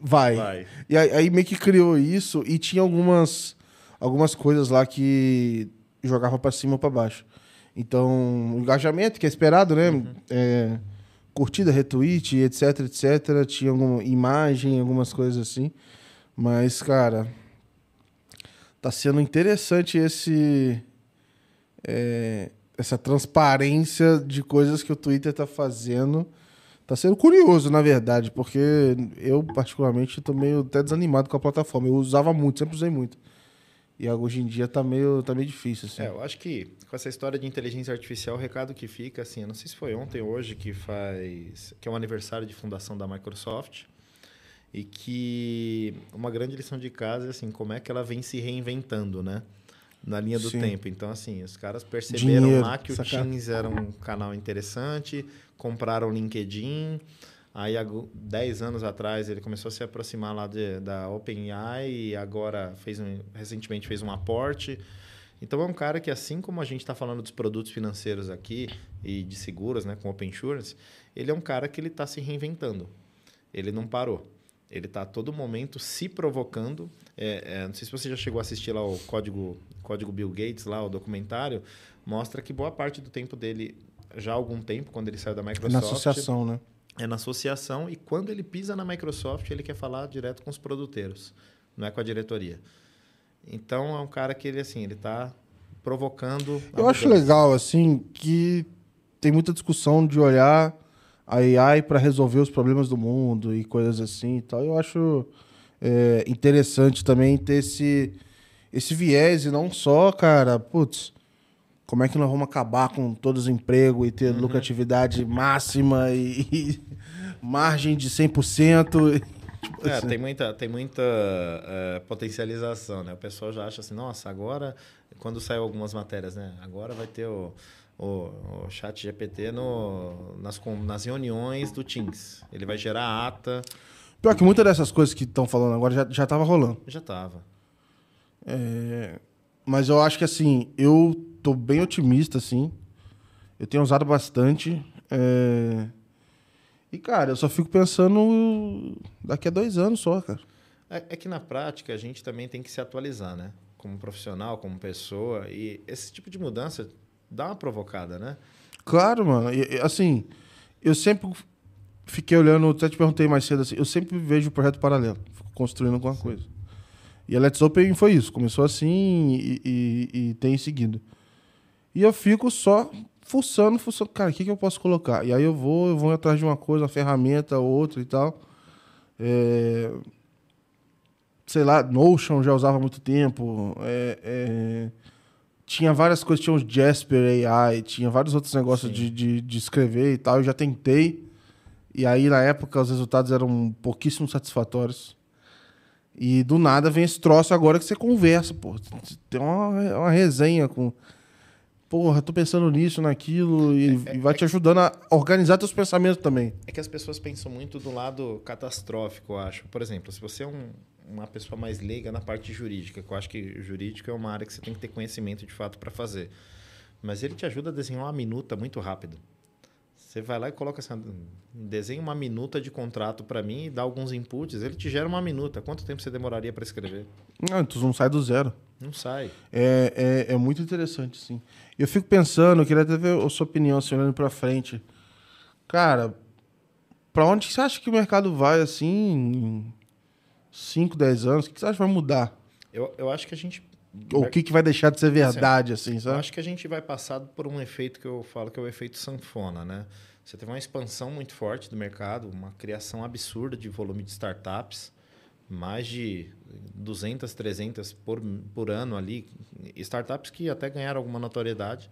vai. vai. E aí, aí meio que criou isso e tinha algumas, algumas coisas lá que jogava para cima ou para baixo. Então, o engajamento que é esperado, né? Uhum. É, curtida, retweet, etc, etc. Tinha alguma imagem, algumas coisas assim. Mas, cara, tá sendo interessante esse é, essa transparência de coisas que o Twitter tá fazendo. Tá sendo curioso, na verdade, porque eu, particularmente, tô meio até desanimado com a plataforma. Eu usava muito, sempre usei muito. E hoje em dia tá meio, tá meio difícil, assim. É, eu acho que com essa história de inteligência artificial, o recado que fica, assim, eu não sei se foi ontem ou hoje que faz. que é um aniversário de fundação da Microsoft. E que uma grande lição de casa é assim, como é que ela vem se reinventando, né? Na linha do Sim. tempo. Então, assim, os caras perceberam Dinheiro, lá que o Teams era um canal interessante, compraram o LinkedIn. Aí, há 10 anos atrás, ele começou a se aproximar lá de, da OpenAI e agora, fez um, recentemente, fez um aporte. Então, é um cara que, assim como a gente está falando dos produtos financeiros aqui e de seguros, né, com Open Insurance, ele é um cara que ele está se reinventando. Ele não parou. Ele está a todo momento se provocando. É, é, não sei se você já chegou a assistir lá o Código, Código Bill Gates, lá o documentário, mostra que boa parte do tempo dele, já há algum tempo, quando ele saiu da Microsoft... Na associação, né? É na associação e quando ele pisa na Microsoft, ele quer falar direto com os produteiros, não é com a diretoria. Então é um cara que ele assim, ele está provocando. Eu acho legal assim que tem muita discussão de olhar a AI para resolver os problemas do mundo e coisas assim e tal. Eu acho é, interessante também ter esse esse viés e não só, cara, putz, como é que nós vamos acabar com todos os empregos e ter uhum. lucratividade máxima e, e margem de 100%? Tipo é, assim. tem muita, tem muita uh, potencialização, né? O pessoal já acha assim, nossa, agora, quando saiu algumas matérias, né? Agora vai ter o, o, o chat GPT no, nas, nas reuniões do Teams. Ele vai gerar ata. Pior que muitas dessas coisas que estão falando agora já, já tava rolando. Já tava. É, mas eu acho que assim, eu tô bem otimista, assim. Eu tenho usado bastante. É... E, cara, eu só fico pensando daqui a dois anos só, cara. É, é, que na prática a gente também tem que se atualizar, né? Como profissional, como pessoa. E esse tipo de mudança dá uma provocada, né? Claro, mano. E, assim, eu sempre fiquei olhando, até te perguntei mais cedo assim, eu sempre vejo o projeto paralelo, fico construindo alguma Sim. coisa. E a Let's Open foi isso, começou assim e, e, e tem seguido. E eu fico só fuçando, fuçando. Cara, o que, que eu posso colocar? E aí eu vou, eu vou atrás de uma coisa, uma ferramenta, outra e tal. É... Sei lá, Notion já usava há muito tempo. É, é... Tinha várias coisas, tinha os Jasper AI, tinha vários outros negócios de, de, de, escrever e tal. Eu já tentei. E aí, na época, os resultados eram pouquíssimo satisfatórios. E do nada vem esse troço agora que você conversa, pô. Tem uma, uma resenha com porra, tô pensando nisso, naquilo, e, é, e vai é, te ajudando a organizar teus pensamentos também. É que as pessoas pensam muito do lado catastrófico, eu acho. Por exemplo, se você é um, uma pessoa mais leiga na parte jurídica, que eu acho que jurídico é uma área que você tem que ter conhecimento de fato para fazer. Mas ele te ajuda a desenhar uma minuta muito rápido. Você vai lá e coloca assim, desenha uma minuta de contrato para mim e dá alguns inputs, ele te gera uma minuta. Quanto tempo você demoraria para escrever? Não, tu não sai do zero. Não sai. É, é, é muito interessante, sim. Eu fico pensando, eu queria até ver a sua opinião, assim, olhando para frente. Cara, para onde você acha que o mercado vai, assim, em 5, 10 anos? O que você acha que vai mudar? Eu, eu acho que a gente ou o que, que vai deixar de ser verdade, assim, sabe? Eu acho que a gente vai passar por um efeito que eu falo que é o efeito sanfona, né? Você teve uma expansão muito forte do mercado, uma criação absurda de volume de startups, mais de 200, 300 por, por ano ali, startups que até ganharam alguma notoriedade,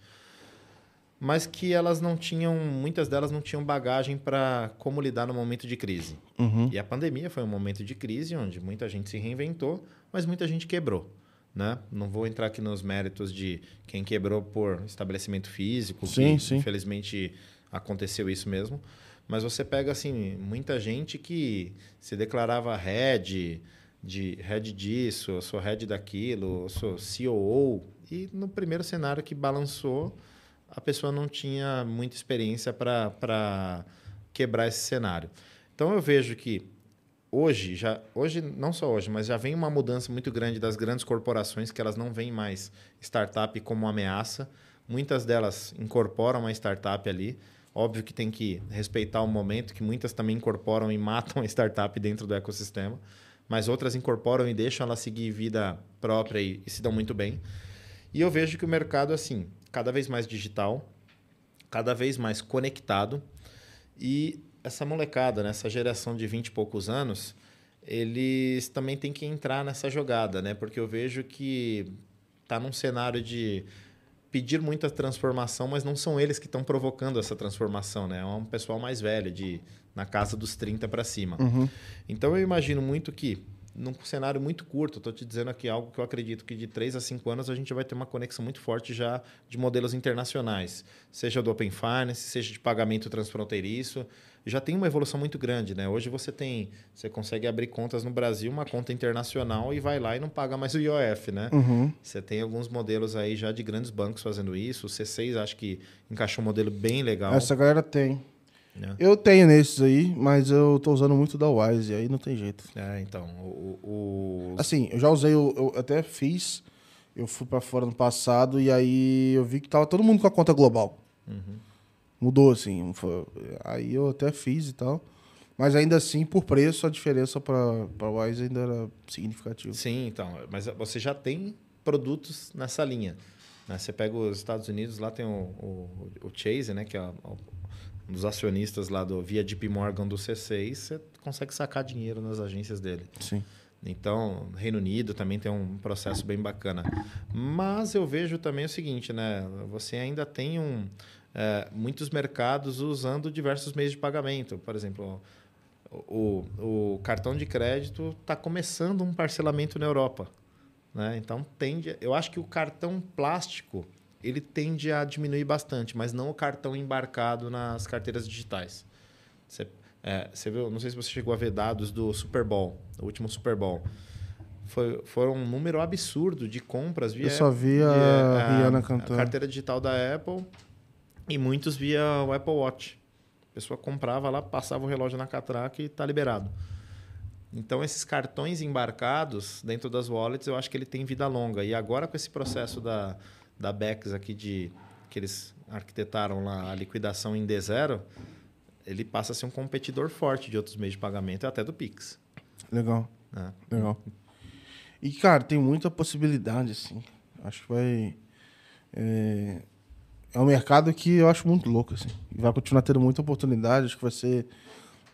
mas que elas não tinham, muitas delas não tinham bagagem para como lidar no momento de crise. Uhum. E a pandemia foi um momento de crise onde muita gente se reinventou, mas muita gente quebrou. Né? Não vou entrar aqui nos méritos de quem quebrou por estabelecimento físico, sim, que sim. infelizmente aconteceu isso mesmo. Mas você pega assim muita gente que se declarava head de head disso, eu sou head daquilo, eu sou COO e no primeiro cenário que balançou a pessoa não tinha muita experiência para quebrar esse cenário. Então eu vejo que hoje, já, hoje, não só hoje, mas já vem uma mudança muito grande das grandes corporações que elas não veem mais startup como ameaça. Muitas delas incorporam uma startup ali. Óbvio que tem que respeitar o momento, que muitas também incorporam e matam a startup dentro do ecossistema, mas outras incorporam e deixam ela seguir vida própria e, e se dão muito bem. E eu vejo que o mercado, assim, cada vez mais digital, cada vez mais conectado e essa molecada, né, essa geração de 20 e poucos anos, eles também têm que entrar nessa jogada, né? Porque eu vejo que tá num cenário de pedir muita transformação, mas não são eles que estão provocando essa transformação, né? É um pessoal mais velho, de na casa dos 30 para cima. Uhum. Então eu imagino muito que num cenário muito curto, estou te dizendo aqui algo que eu acredito que de 3 a 5 anos a gente vai ter uma conexão muito forte já de modelos internacionais, seja do Open Finance, seja de pagamento transfronteiriço. Já tem uma evolução muito grande, né? Hoje você tem, você consegue abrir contas no Brasil, uma conta internacional e vai lá e não paga mais o IOF, né? Uhum. Você tem alguns modelos aí já de grandes bancos fazendo isso. O C6 acho que encaixou um modelo bem legal. Essa galera tem. Né? Eu tenho nesses aí, mas eu tô usando muito da Wise, aí não tem jeito. É, então, o, o- Assim, eu já usei, eu, eu até fiz, eu fui pra fora no passado e aí eu vi que tava todo mundo com a conta global. Mudou, assim. foi- aí eu até fiz e tal. Mas ainda assim, por preço, a diferença pra, pra Wise ainda era significativa. Sim, então, mas você já tem produtos nessa linha. né? Você pega os Estados Unidos, lá tem o, o, o Chase, né, que é dos acionistas lá do via JP Morgan do C6, você consegue sacar dinheiro nas agências dele. Sim. Então, Reino Unido também tem um processo bem bacana. Mas eu vejo também o seguinte, né? Você ainda tem um, é, muitos mercados usando diversos meios de pagamento. Por exemplo, o, o cartão de crédito está começando um parcelamento na Europa. Né? Então, tende, eu acho que o cartão plástico ele tende a diminuir bastante, mas não o cartão embarcado nas carteiras digitais. Você, é, você viu, não sei se você chegou a ver dados do Super Bowl, o último Super Bowl. Foi, foram um número absurdo de compras via, Eu só a via Rihanna a cantando. carteira digital da Apple e muitos via o Apple Watch. A pessoa comprava lá, passava o relógio na catraca e está liberado. Então, esses cartões embarcados dentro das wallets, eu acho que ele tem vida longa. E agora, com esse processo da, da Bex aqui, de, que eles arquitetaram lá a liquidação em D0, ele passa a ser um competidor forte de outros meios de pagamento, até do Pix. Legal, né? legal. E, cara, tem muita possibilidade, assim. Acho que vai. É, é um mercado que eu acho muito louco, assim. E vai continuar tendo muita oportunidade. Acho que vai ser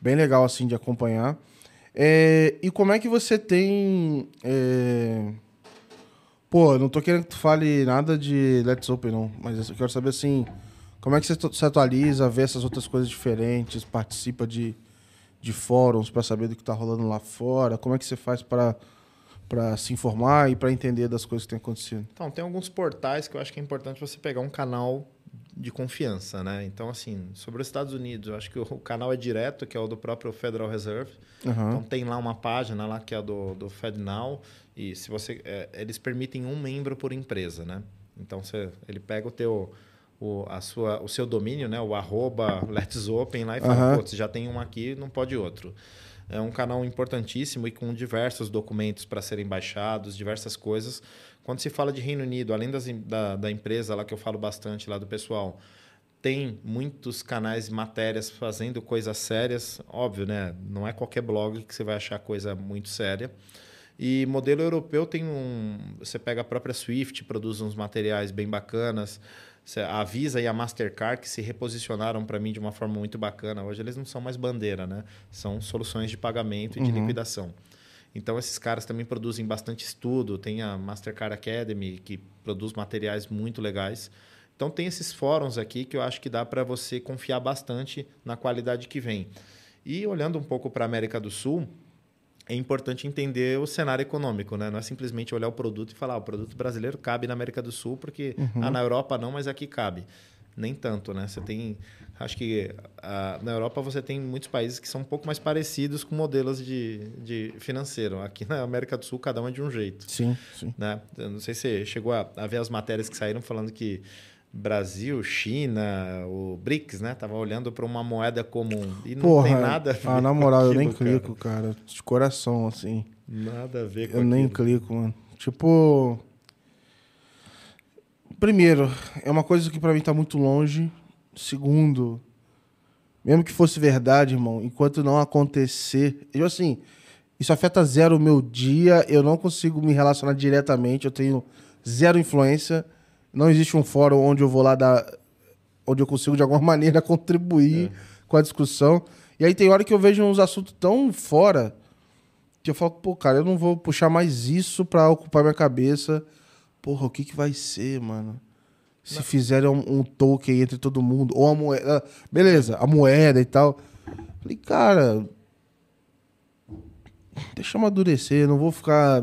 bem legal, assim, de acompanhar. É, e como é que você tem. é, Pô, não tô querendo que tu fale nada de Let's Open, não. Mas eu quero saber, assim. Como é que você se atualiza, vê essas outras coisas diferentes, participa de, de fóruns para saber do que tá rolando lá fora? Como é que você faz para para se informar e para entender das coisas que têm acontecido? Então, tem alguns portais que eu acho que é importante você pegar um canal de confiança, né? Então, assim, sobre os Estados Unidos, eu acho que o canal é direto, que é o do próprio Federal Reserve. Aham. Então, tem lá uma página lá que é do, do FedNow. E se você... é, eles permitem um membro por empresa, né? Então, você, ele pega o teu... O, a sua, o seu domínio, né? O arroba Let's Open lá e fala, pô, se já tem um aqui, não pode outro. É um canal importantíssimo e com diversos documentos para serem baixados, diversas coisas. Quando se fala de Reino Unido, além das, da, da empresa lá que eu falo bastante lá do pessoal, tem muitos canais e matérias fazendo coisas sérias. Óbvio, né? Não é qualquer blog que você vai achar coisa muito séria. E modelo europeu tem um. Você pega a própria Swift, produz uns materiais bem bacanas. A Visa e a Mastercard que se reposicionaram para mim de uma forma muito bacana. Hoje eles não são mais bandeira, né? São soluções de pagamento e de liquidação. Então esses caras também produzem bastante estudo. Tem a Mastercard Academy que produz materiais muito legais. Então tem esses fóruns aqui que eu acho que dá para você confiar bastante na qualidade que vem. E olhando um pouco para a América do Sul, é importante entender o cenário econômico, né? Não é simplesmente olhar o produto e falar, ah, o produto brasileiro cabe na América do Sul, porque ah, na Europa não, mas aqui cabe. Nem tanto, né? Você tem, acho que ah, na Europa você tem muitos países que são um pouco mais parecidos com modelos de, de financeiro. Aqui na América do Sul cada um é de um jeito Sim, sim. né? Eu não sei se você chegou a, a ver as matérias que saíram falando que Brasil, China, o BRICS, né? Tava olhando para uma moeda comum e não Porra, tem nada a ver. Ah, na moral, eu nem clico, cara. De coração, assim. cara. Nada a ver com Eu nem aquilo. clico, mano. Tipo. Primeiro, é uma coisa que pra mim tá muito longe. Segundo, mesmo que fosse verdade, irmão, enquanto não acontecer. Eu, assim, isso afeta zero o meu dia. Eu não consigo me relacionar diretamente. Eu tenho zero influência. Não existe um fórum onde eu vou lá dar. Onde eu consigo, de alguma maneira, contribuir com a discussão. E aí tem hora que eu vejo uns assuntos tão fora que eu falo, pô, cara, eu não vou puxar mais isso pra ocupar minha cabeça. Porra, o que que vai ser, mano? Se fizerem um, um token entre todo mundo, ou a moeda. Beleza, a moeda e tal. Falei, cara. Deixa eu amadurecer, não vou ficar.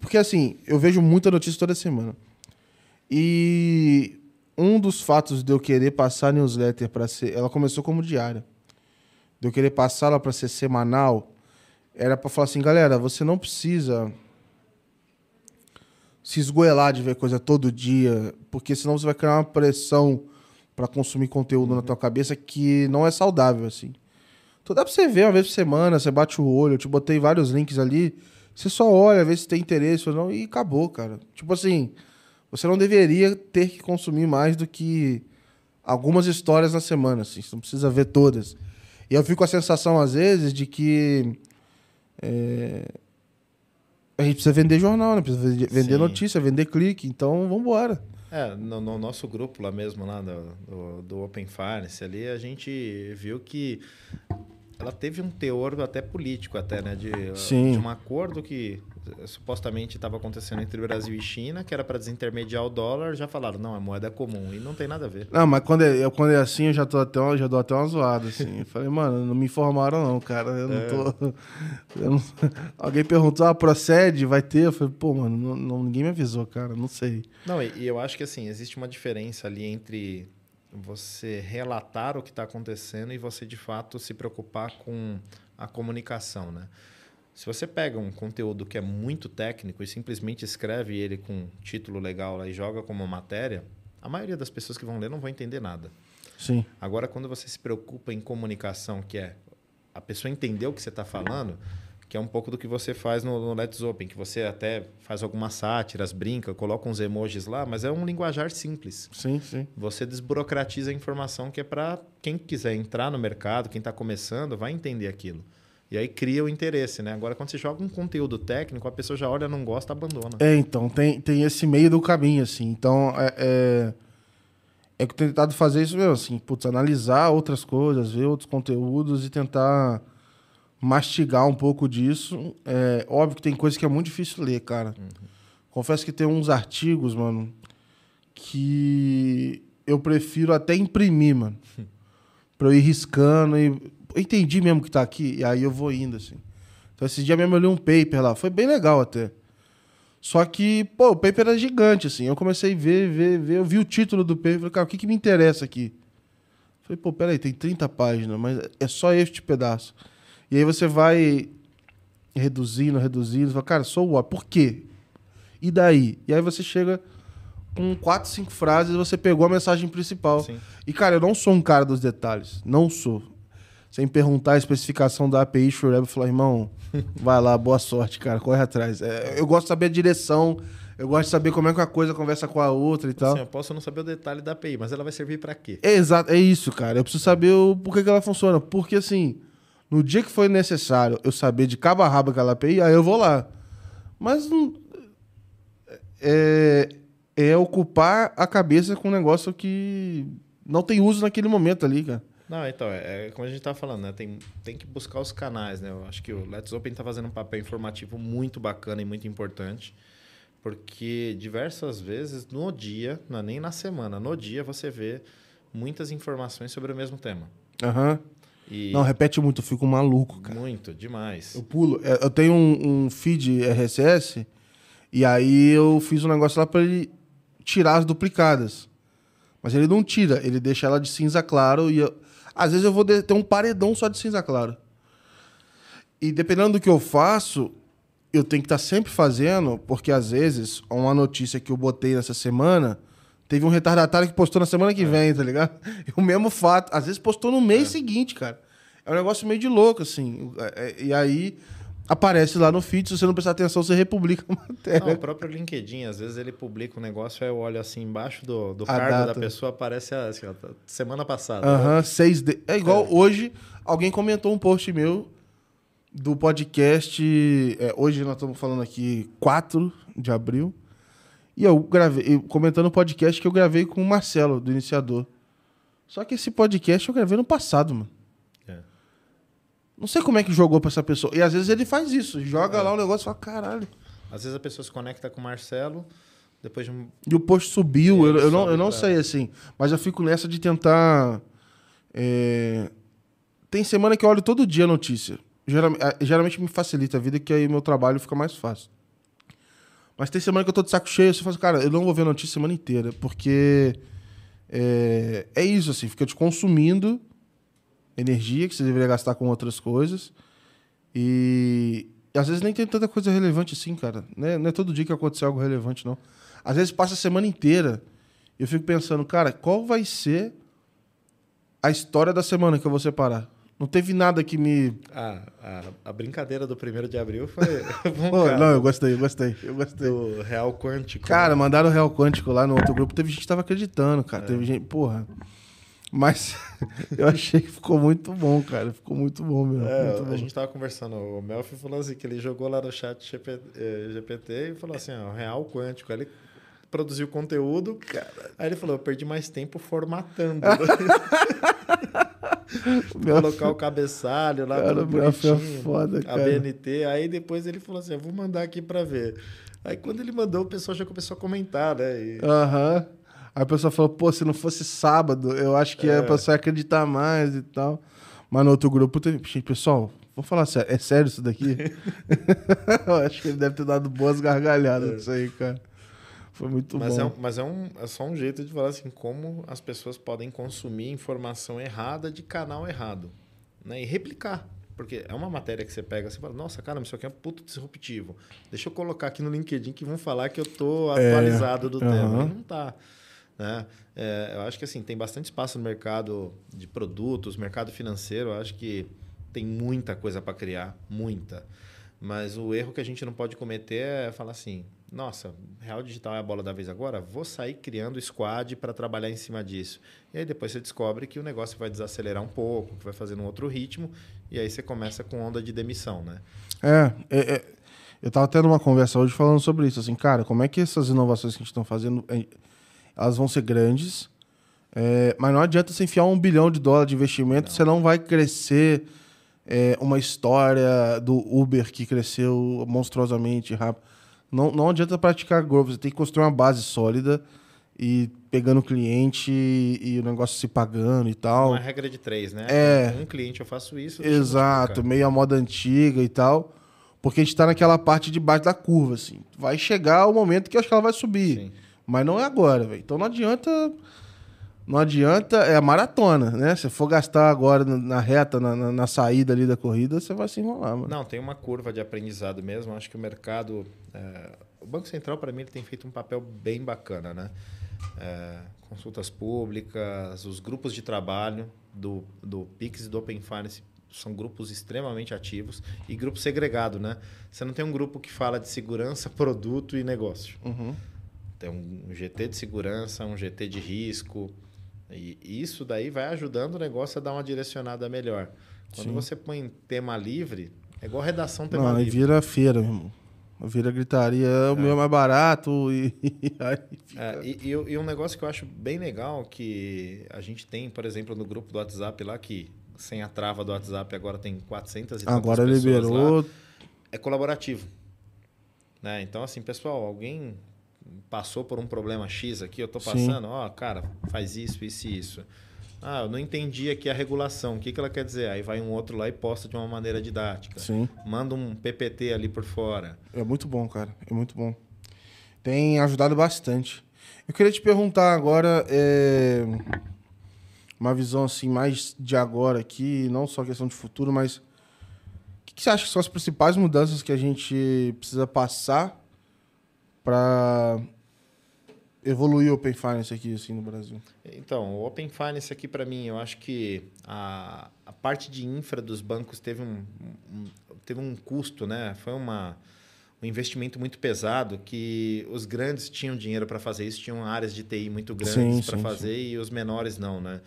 Porque assim, eu vejo muita notícia toda semana. E um dos fatos de eu querer passar a newsletter para ser. Ela começou como diária. De eu querer passá-la para ser semanal era para falar assim, galera, você não precisa se esgoelar de ver coisa todo dia, porque senão você vai criar uma pressão para consumir conteúdo na tua cabeça que não é saudável assim. Então dá para você ver uma vez por semana, você bate o olho, eu te botei vários links ali, você só olha, vê se tem interesse ou não e acabou, cara. Tipo assim, você não deveria ter que consumir mais do que algumas histórias na semana, assim, você não precisa ver todas. E eu fico com a sensação às vezes de que é, a gente precisa vender jornal, né? Precisa vender, Sim. notícia, vender clique. Então, vamos embora. É, no, no nosso grupo lá mesmo, lá do, do, do Open Finance, ali a gente viu que ela teve um teor até político, até, né? De, Sim. de um acordo que supostamente estava acontecendo entre Brasil e China, que era para desintermediar o dólar, já falaram, não, é moeda comum. E não tem nada a ver. Não, mas quando é, eu- quando é assim, eu já, tô até, já dou até uma zoada, assim. Eu falei, mano, não me informaram não, cara. Eu não tô... eu não- Alguém perguntou, ah, procede? Vai ter? Eu falei, pô, mano, não, não- ninguém me avisou, cara. Não sei. Não, e, e eu acho que assim, existe uma diferença ali entre você relatar o que está acontecendo e você de fato se preocupar com a comunicação, né? Se você pega um conteúdo que é muito técnico e simplesmente escreve ele com um título legal lá e joga como matéria, a maioria das pessoas que vão ler não vão entender nada. Sim. Agora, quando você se preocupa em comunicação, que é a pessoa entender o que você está falando, que é um pouco do que você faz no, no Let's Open, que você até faz algumas sátiras, brinca, coloca uns emojis lá, mas é um linguajar simples. Sim, sim. Você desburocratiza a informação que é para quem quiser entrar no mercado, quem está começando, vai entender aquilo. E aí cria o interesse, né? Agora, quando você joga um conteúdo técnico, a pessoa já olha, não gosta, abandona. É, então, tem, tem esse meio do caminho, assim. Então, é, é, é que eu tenho tentado fazer isso mesmo, assim, putz, analisar outras coisas, ver outros conteúdos e tentar mastigar um pouco disso. É óbvio que tem coisa que é muito difícil ler, cara. Confesso que tem uns artigos, mano, que eu prefiro até imprimir, mano. pra eu ir riscando e... Eu entendi mesmo que tá aqui, e aí eu vou indo, assim. Então, esse dia mesmo eu li um paper lá, foi bem legal até. Só que, pô, o paper era gigante, assim. Eu comecei a ver, ver, ver. Eu vi o título do paper. Falei, cara, o que, que me interessa aqui? Falei, pô, peraí, tem 30 páginas, mas é só este pedaço. E aí você vai reduzindo, reduzindo. Fala, cara, sou what? Por quê? E daí? E aí você chega com quatro, cinco frases você pegou a mensagem principal. Sim. E, cara, eu não sou um cara dos detalhes. Não sou. Sem perguntar a especificação da API Shureb, falar, irmão, vai lá, boa sorte, cara, corre atrás. É, eu gosto de saber a direção, eu gosto de saber como é que uma coisa conversa com a outra e tal. Assim, eu posso não saber o detalhe da API, mas ela vai servir para quê? É exato, é isso, cara. Eu preciso saber o porquê que ela funciona. Porque, assim, no dia que foi necessário eu saber de cabo a rabo aquela API, aí eu vou lá. Mas não- é, é ocupar a cabeça com um negócio que não tem uso naquele momento ali, cara. Não, então, é, é como a gente tá falando, né? Tem, tem que buscar os canais, né? Eu acho que o Let's Open tá fazendo um papel informativo muito bacana e muito importante, porque diversas vezes no dia, não é nem na semana, no dia você vê muitas informações sobre o mesmo tema. Aham. E Não, repete muito, eu fico maluco, cara. muito, demais. Eu pulo. É, Eu tenho um, um feed RSS e aí eu fiz um negócio lá pra ele tirar as duplicadas. Mas ele não tira, ele deixa ela de cinza claro e eu- às vezes eu vou ter um paredão só de cinza claro. E dependendo do que eu faço, eu tenho que estar sempre fazendo, porque às vezes uma notícia que eu botei nessa semana Teve um retardatário que postou na semana que vem, tá ligado? E o mesmo fato. Às vezes postou no mês seguinte, cara. É um negócio meio de louco, assim. É, é, E aí aparece lá no feed, se você não prestar atenção, você republica a Não, matéria. o próprio LinkedIn, às vezes ele publica um negócio, aí eu olho assim embaixo do, do A card data. da pessoa, aparece assim, ó, tá- semana passada. Aham, seis de... É igual hoje, alguém comentou um post meu do podcast. é, hoje nós estamos falando aqui 4 de abril. E eu gravei, comentando o podcast que eu gravei com o Marcelo, do iniciador. Só que esse podcast eu gravei no passado, mano. É. Não sei como é que jogou pra essa pessoa. E às vezes ele faz isso, joga lá o negócio e fala, caralho. Às vezes a pessoa se conecta com o Marcelo, depois de um. E o post subiu, É, eu, eu não, eu não pra- sei assim. Mas eu fico nessa de tentar. é, Tem semana que eu olho todo dia a notícia. Geram- eh, Geralmente me facilita a vida, que aí meu trabalho fica mais fácil. Mas tem semana que eu tô de saco cheio, você fala, assim, cara, eu não vou ver notícia a semana inteira, porque é, é isso, assim, fica te consumindo energia que você deveria gastar com outras coisas. E, às vezes nem tem tanta coisa relevante assim, cara. Né? Não é todo dia que acontece algo relevante, não. Às vezes passa a semana inteira e eu fico pensando, cara, qual vai ser a história da semana que eu vou separar? Não teve nada que me. A, a, a brincadeira do 1 de abril foi. Pô, cara não, eu gostei, eu gostei, eu gostei. do Real Quântico. Cara, mandaram o Real Quântico lá no outro grupo. Teve gente que tava acreditando, cara. Teve gente. Porra. Mas eu achei que ficou muito bom, cara. Ficou muito bom mesmo. É, muito bom. a gente tava conversando, o Melfi falou assim, que ele jogou lá no chat GPT, eh, GPT e falou assim, ó, Real Quântico. Aí ele produziu conteúdo, aí ele falou, eu perdi mais tempo formatando. Meu- Colocar o cabeçalho lá, Cara, Melfi é foda, a cara. BNT. Aí depois ele falou assim, eu vou mandar aqui pra ver. Aí quando ele mandou, o pessoal já começou a comentar, né? E- Aham. Aí a pessoa falou, pô, se não fosse sábado, eu acho que É. a pessoa ia acreditar mais e tal. Mas no outro grupo teve. Pessoal, vou falar sério. É sério isso daqui? eu acho que ele deve ter dado boas gargalhadas disso aí, cara. Foi muito Mas, bom. é, um- mas é, um, é só um jeito de falar assim, como as pessoas podem consumir informação errada de canal errado. Né? E replicar. Porque é uma matéria que você pega, você fala, nossa, cara, isso aqui é puto disruptivo. Deixa eu colocar aqui no LinkedIn que vão falar que eu tô atualizado do É, aham. tema. E não tá. Né? É, eu acho que assim, tem bastante espaço no mercado de produtos, mercado financeiro. Eu acho que tem muita coisa para criar, muita. Mas o erro que a gente não pode cometer é falar assim: nossa, real digital é a bola da vez agora, vou sair criando squad para trabalhar em cima disso. E aí depois você descobre que o negócio vai desacelerar um pouco, que vai fazer num outro ritmo, e aí você começa com onda de demissão, né? É, é, é, eu tava tendo uma conversa hoje falando sobre isso, assim, cara, como é que essas inovações que a gente está fazendo, é, elas vão ser grandes, é, mas não adianta você enfiar um bilhão de dólares de investimento, você não vai crescer é, uma história do Uber que cresceu monstruosamente rápido. Não, não adianta praticar growth, você tem que construir uma base sólida e pegando cliente e, e o negócio se pagando e tal. Uma regra de três, né? É. Um cliente eu faço isso. eu Exato, meio a moda antiga e tal. Porque a gente tá naquela parte de baixo da curva, assim. Vai chegar o momento que eu acho que ela vai subir. Sim. Mas não é agora, velho. Então não adianta. Não adianta. É a maratona, né? Se for gastar agora na- reta, na, na- na saída ali da corrida, você vai se enrolar, mano. Não, tem uma curva de aprendizado mesmo. Acho que o mercado. é, o Banco Central, para mim, ele tem feito um papel bem bacana, né? É, consultas públicas, os grupos de trabalho do, do Pix e do Open Finance são grupos extremamente ativos e grupo segregado, né? Você não tem um grupo que fala de segurança, produto e negócio. Uhum. Tem um GT de segurança, um GT de risco. E isso daí vai ajudando o negócio a dar uma direcionada melhor. Quando Sim. você põe tema livre, é igual redação tema Não, livre. vira feira, meu irmão. Vira gritaria, o meu é mais barato e, aí fica... É, e, e- e um negócio que eu acho bem legal que a gente tem, por exemplo, no grupo do WhatsApp lá, que sem a trava do WhatsApp agora tem 400 e Agora liberou. lá, é colaborativo. Né? Então, assim, pessoal, alguém passou por um problema X aqui, eu tô Sim. passando, ó, cara, faz isso, isso e isso. Ah, eu não entendi aqui a regulação, o que, que ela quer dizer? Aí vai um outro lá e posta de uma maneira didática. Sim. Manda um PPT ali por fora. É muito bom, cara. É muito bom. Tem ajudado bastante. Eu queria te perguntar agora é, uma visão assim mais de agora aqui, não só questão de futuro, mas o que, que você acha que são as principais mudanças que a gente precisa passar para evoluir o Open Finance aqui assim no Brasil? Então, o Open Finance aqui para mim, eu acho que a, a parte de infra dos bancos teve um, um, teve um custo, né? Foi uma, um investimento muito pesado que os grandes tinham dinheiro para fazer isso, tinham áreas de TI muito grandes para fazer sim. e os menores não, né?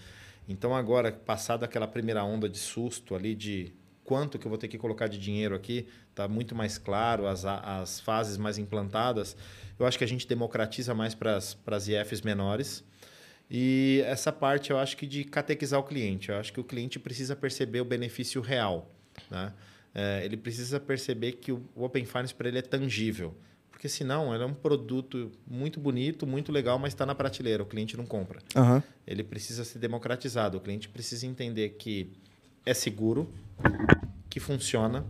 Então agora, passada aquela primeira onda de susto ali de quanto que eu vou ter que colocar de dinheiro aqui, está muito mais claro, as, as fases mais implantadas. Eu acho que a gente democratiza mais para as IFs menores. E essa parte eu acho que de catequizar o cliente. Eu acho que o cliente precisa perceber o benefício real. Né? É, ele precisa perceber que o Open Finance para ele é tangível. Porque senão ele é um produto muito bonito, muito legal, mas está na prateleira, o cliente não compra. Uhum. Ele precisa ser democratizado. O cliente precisa entender que é seguro, que funciona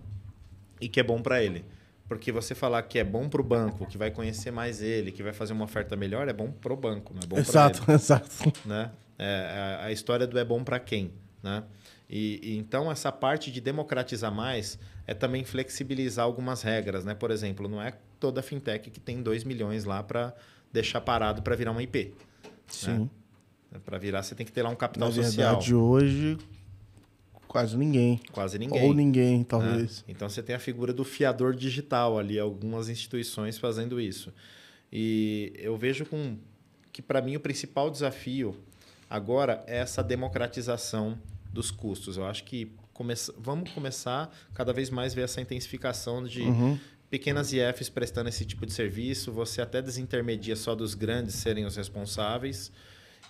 e que é bom para ele. Porque você falar que é bom para o banco, que vai conhecer mais ele, que vai fazer uma oferta melhor, é bom para o banco, não é bom Exato, ele. exato. Né? É, a, a história do é bom para quem, né? E, e, então essa parte de democratizar mais é também flexibilizar algumas regras, né? Por exemplo, não é toda fintech que tem 2 milhões lá para deixar parado para virar uma IP. Né? Sim. Né? Para virar, você tem que ter lá um capital Na social. Verdade, hoje, Quase ninguém. Quase ninguém. Ou ninguém, talvez. Né? Então você tem a figura do fiador digital ali, algumas instituições fazendo isso. E eu vejo com que para mim o principal desafio agora é essa democratização dos custos. Eu acho que come... vamos começar cada vez mais ver essa intensificação de uhum. pequenas IFs prestando esse tipo de serviço. Você até desintermedia só dos grandes serem os responsáveis.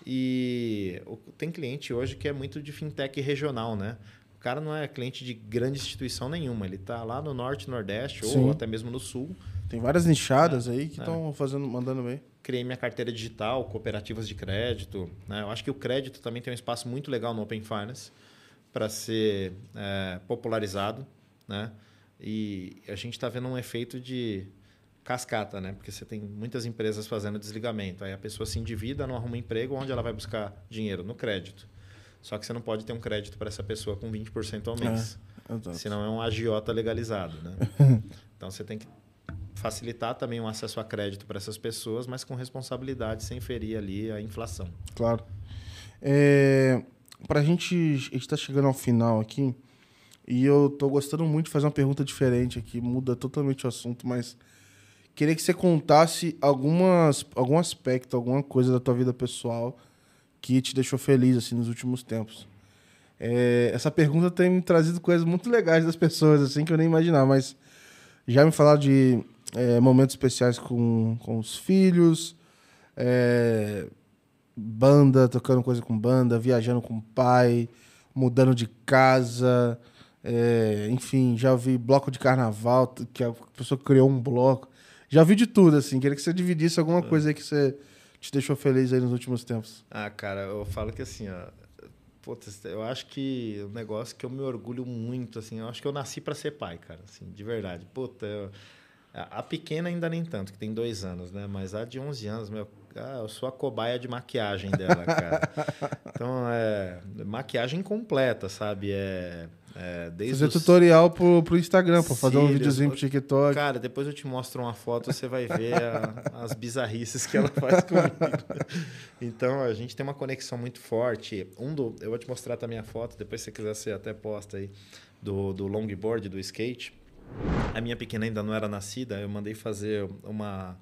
E tem cliente hoje que é muito de fintech regional, né? O cara não é cliente de grande instituição nenhuma, ele está lá no norte, nordeste Sim. ou até mesmo no sul. Tem várias nichadas é, aí que estão é. fazendo, mandando bem. Criei minha carteira digital, cooperativas de crédito. Né? Eu acho que o crédito também tem um espaço muito legal no Open Finance para ser é, popularizado, né? E a gente está vendo um efeito de cascata, né? Porque você tem muitas empresas fazendo desligamento. Aí a pessoa se endivida, não arruma emprego, onde ela vai buscar dinheiro? No crédito. Só que você não pode ter um crédito para essa pessoa com 20% ao mês. É, senão é um agiota legalizado, né? então você tem que facilitar também o um acesso a crédito para essas pessoas, mas com responsabilidade, sem ferir ali a inflação. Claro. É, para a gente, a gente está chegando ao final aqui e eu estou gostando muito de fazer uma pergunta diferente aqui, muda totalmente o assunto, mas Queria que você contasse algumas, algum aspecto, alguma coisa da tua vida pessoal que te deixou feliz assim nos últimos tempos. É, essa pergunta tem me trazido coisas muito legais das pessoas, assim, que eu nem imaginava, mas já me falaram de é, momentos especiais com, com os filhos, é, banda, tocando coisa com banda, viajando com o pai, mudando de casa, é, enfim, já vi bloco de carnaval, que a pessoa criou um bloco. Já vi de tudo, assim. Queria que você dividisse alguma é. coisa aí que você te deixou feliz aí nos últimos tempos. Ah, cara, eu falo que assim, ó. Putz, eu acho que um negócio que eu me orgulho muito, assim, eu acho que eu nasci para ser pai, cara, assim, de verdade. Puta, eu, a pequena ainda nem tanto, que tem dois anos, né? Mas a de 11 anos, meu, ah, eu sou a cobaia de maquiagem dela, cara. então, é maquiagem completa, sabe? É é, fazer os... tutorial pro, pro Instagram, para fazer um videozinho pro TikTok. Cara, depois eu te mostro uma foto, você vai ver a, as bizarrices que ela faz comigo. então, a gente tem uma conexão muito forte. Um do, eu vou te mostrar também a foto, depois se você quiser, você até posta aí, do, do longboard, do skate. A minha pequena ainda não era nascida, eu mandei fazer uma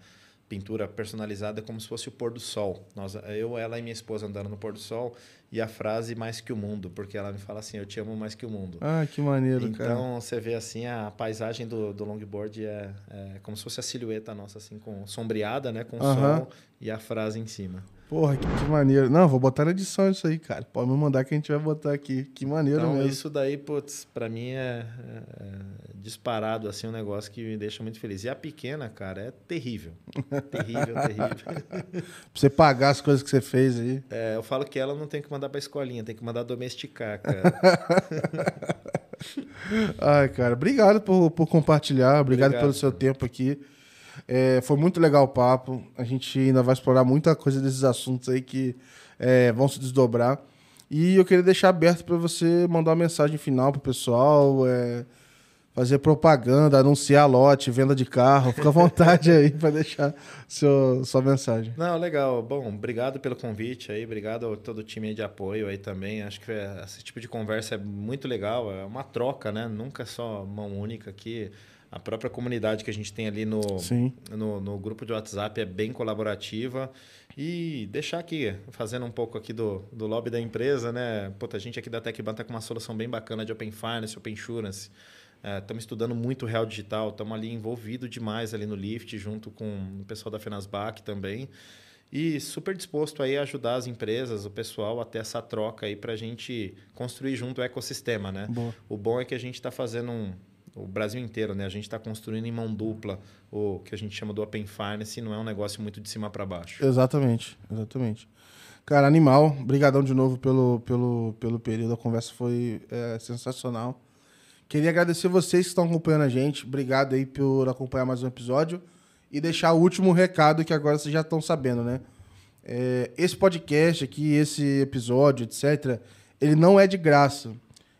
pintura personalizada como se fosse o pôr do sol. Nós, eu, ela e minha esposa andando no pôr do sol e a frase mais que o mundo, porque ela me fala assim, eu te amo mais que o mundo. Ah, que maneiro, então, cara. Então, você vê assim, a paisagem do, do longboard é, é, como se fosse a silhueta nossa, assim, com sombreada, né, com uh -huh. sol e a frase em cima. Porra, que, que, maneiro. Não, vou botar na edição isso aí, cara. Pode me mandar que a gente vai botar aqui. Que maneiro então, mesmo. Isso daí, putz, pra mim é, é, é, disparado, assim, um negócio que me deixa muito feliz. E a pequena, cara, é terrível. terrível, terrível. pra você pagar as coisas que você fez aí. É, eu falo que ela não tem que mandar pra escolinha, tem que mandar domesticar, cara. Ai, cara, obrigado por, por compartilhar, obrigado, obrigado pelo seu tempo aqui. É, foi muito legal o papo. A gente ainda vai explorar muita coisa desses assuntos aí que é, vão se desdobrar. E eu queria deixar aberto para você mandar uma mensagem final pro pessoal, é, fazer propaganda, anunciar lote, venda de carro. Fica à vontade aí para deixar seu, sua mensagem. Não, legal. Bom, obrigado pelo convite aí, obrigado a todo o time de apoio aí também. Acho que é, esse tipo de conversa é muito legal, é uma troca, né? Nunca só mão única aqui. A própria comunidade que a gente tem ali no, no, no, grupo de WhatsApp é bem colaborativa. E deixar aqui, fazendo um pouco aqui do, do lobby da empresa, né? Puta, a gente aqui da TecBan está com uma solução bem bacana de Open Finance, Open Insurance. Estamos é, estudando muito real digital, estamos ali envolvido demais ali no Lift, junto com o pessoal da Fenasbac também. E super disposto aí a ajudar as empresas, o pessoal, a ter essa troca aí para a gente construir junto o ecossistema, né? Boa. O bom é que a gente está fazendo um, o Brasil inteiro, né? A gente está construindo em mão dupla o que a gente chama do Open Finance, não é um negócio muito de cima para baixo. Exatamente, exatamente. Cara, animal, brigadão de novo pelo, pelo, pelo período, a conversa foi é, sensacional. Queria agradecer vocês que estão acompanhando a gente. Obrigado aí por acompanhar mais um episódio. E deixar o último recado que agora vocês já estão sabendo, né? É, esse podcast aqui, esse episódio, etc., ele não é de graça.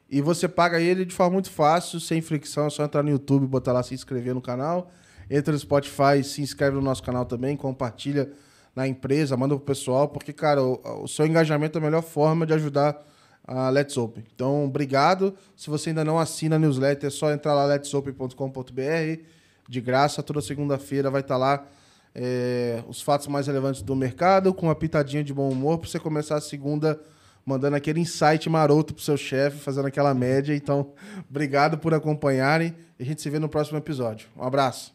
E você paga ele de forma muito fácil, sem fricção. É só entrar no YouTube, botar lá, se inscrever no canal. Entra no Spotify, se inscreve no nosso canal também, compartilha na empresa, manda pro pessoal, porque, cara, o, o seu engajamento é a melhor forma de ajudar a Let's Open. Então, obrigado. Se você ainda não assina a newsletter, é só entrar lá letsopen.com.br. De graça, toda segunda-feira vai estar lá é, os fatos mais relevantes do mercado, com uma pitadinha de bom humor, para você começar a segunda mandando aquele insight maroto pro seu chefe, fazendo aquela média. Então, obrigado por acompanharem. E a gente se vê no próximo episódio. Um abraço.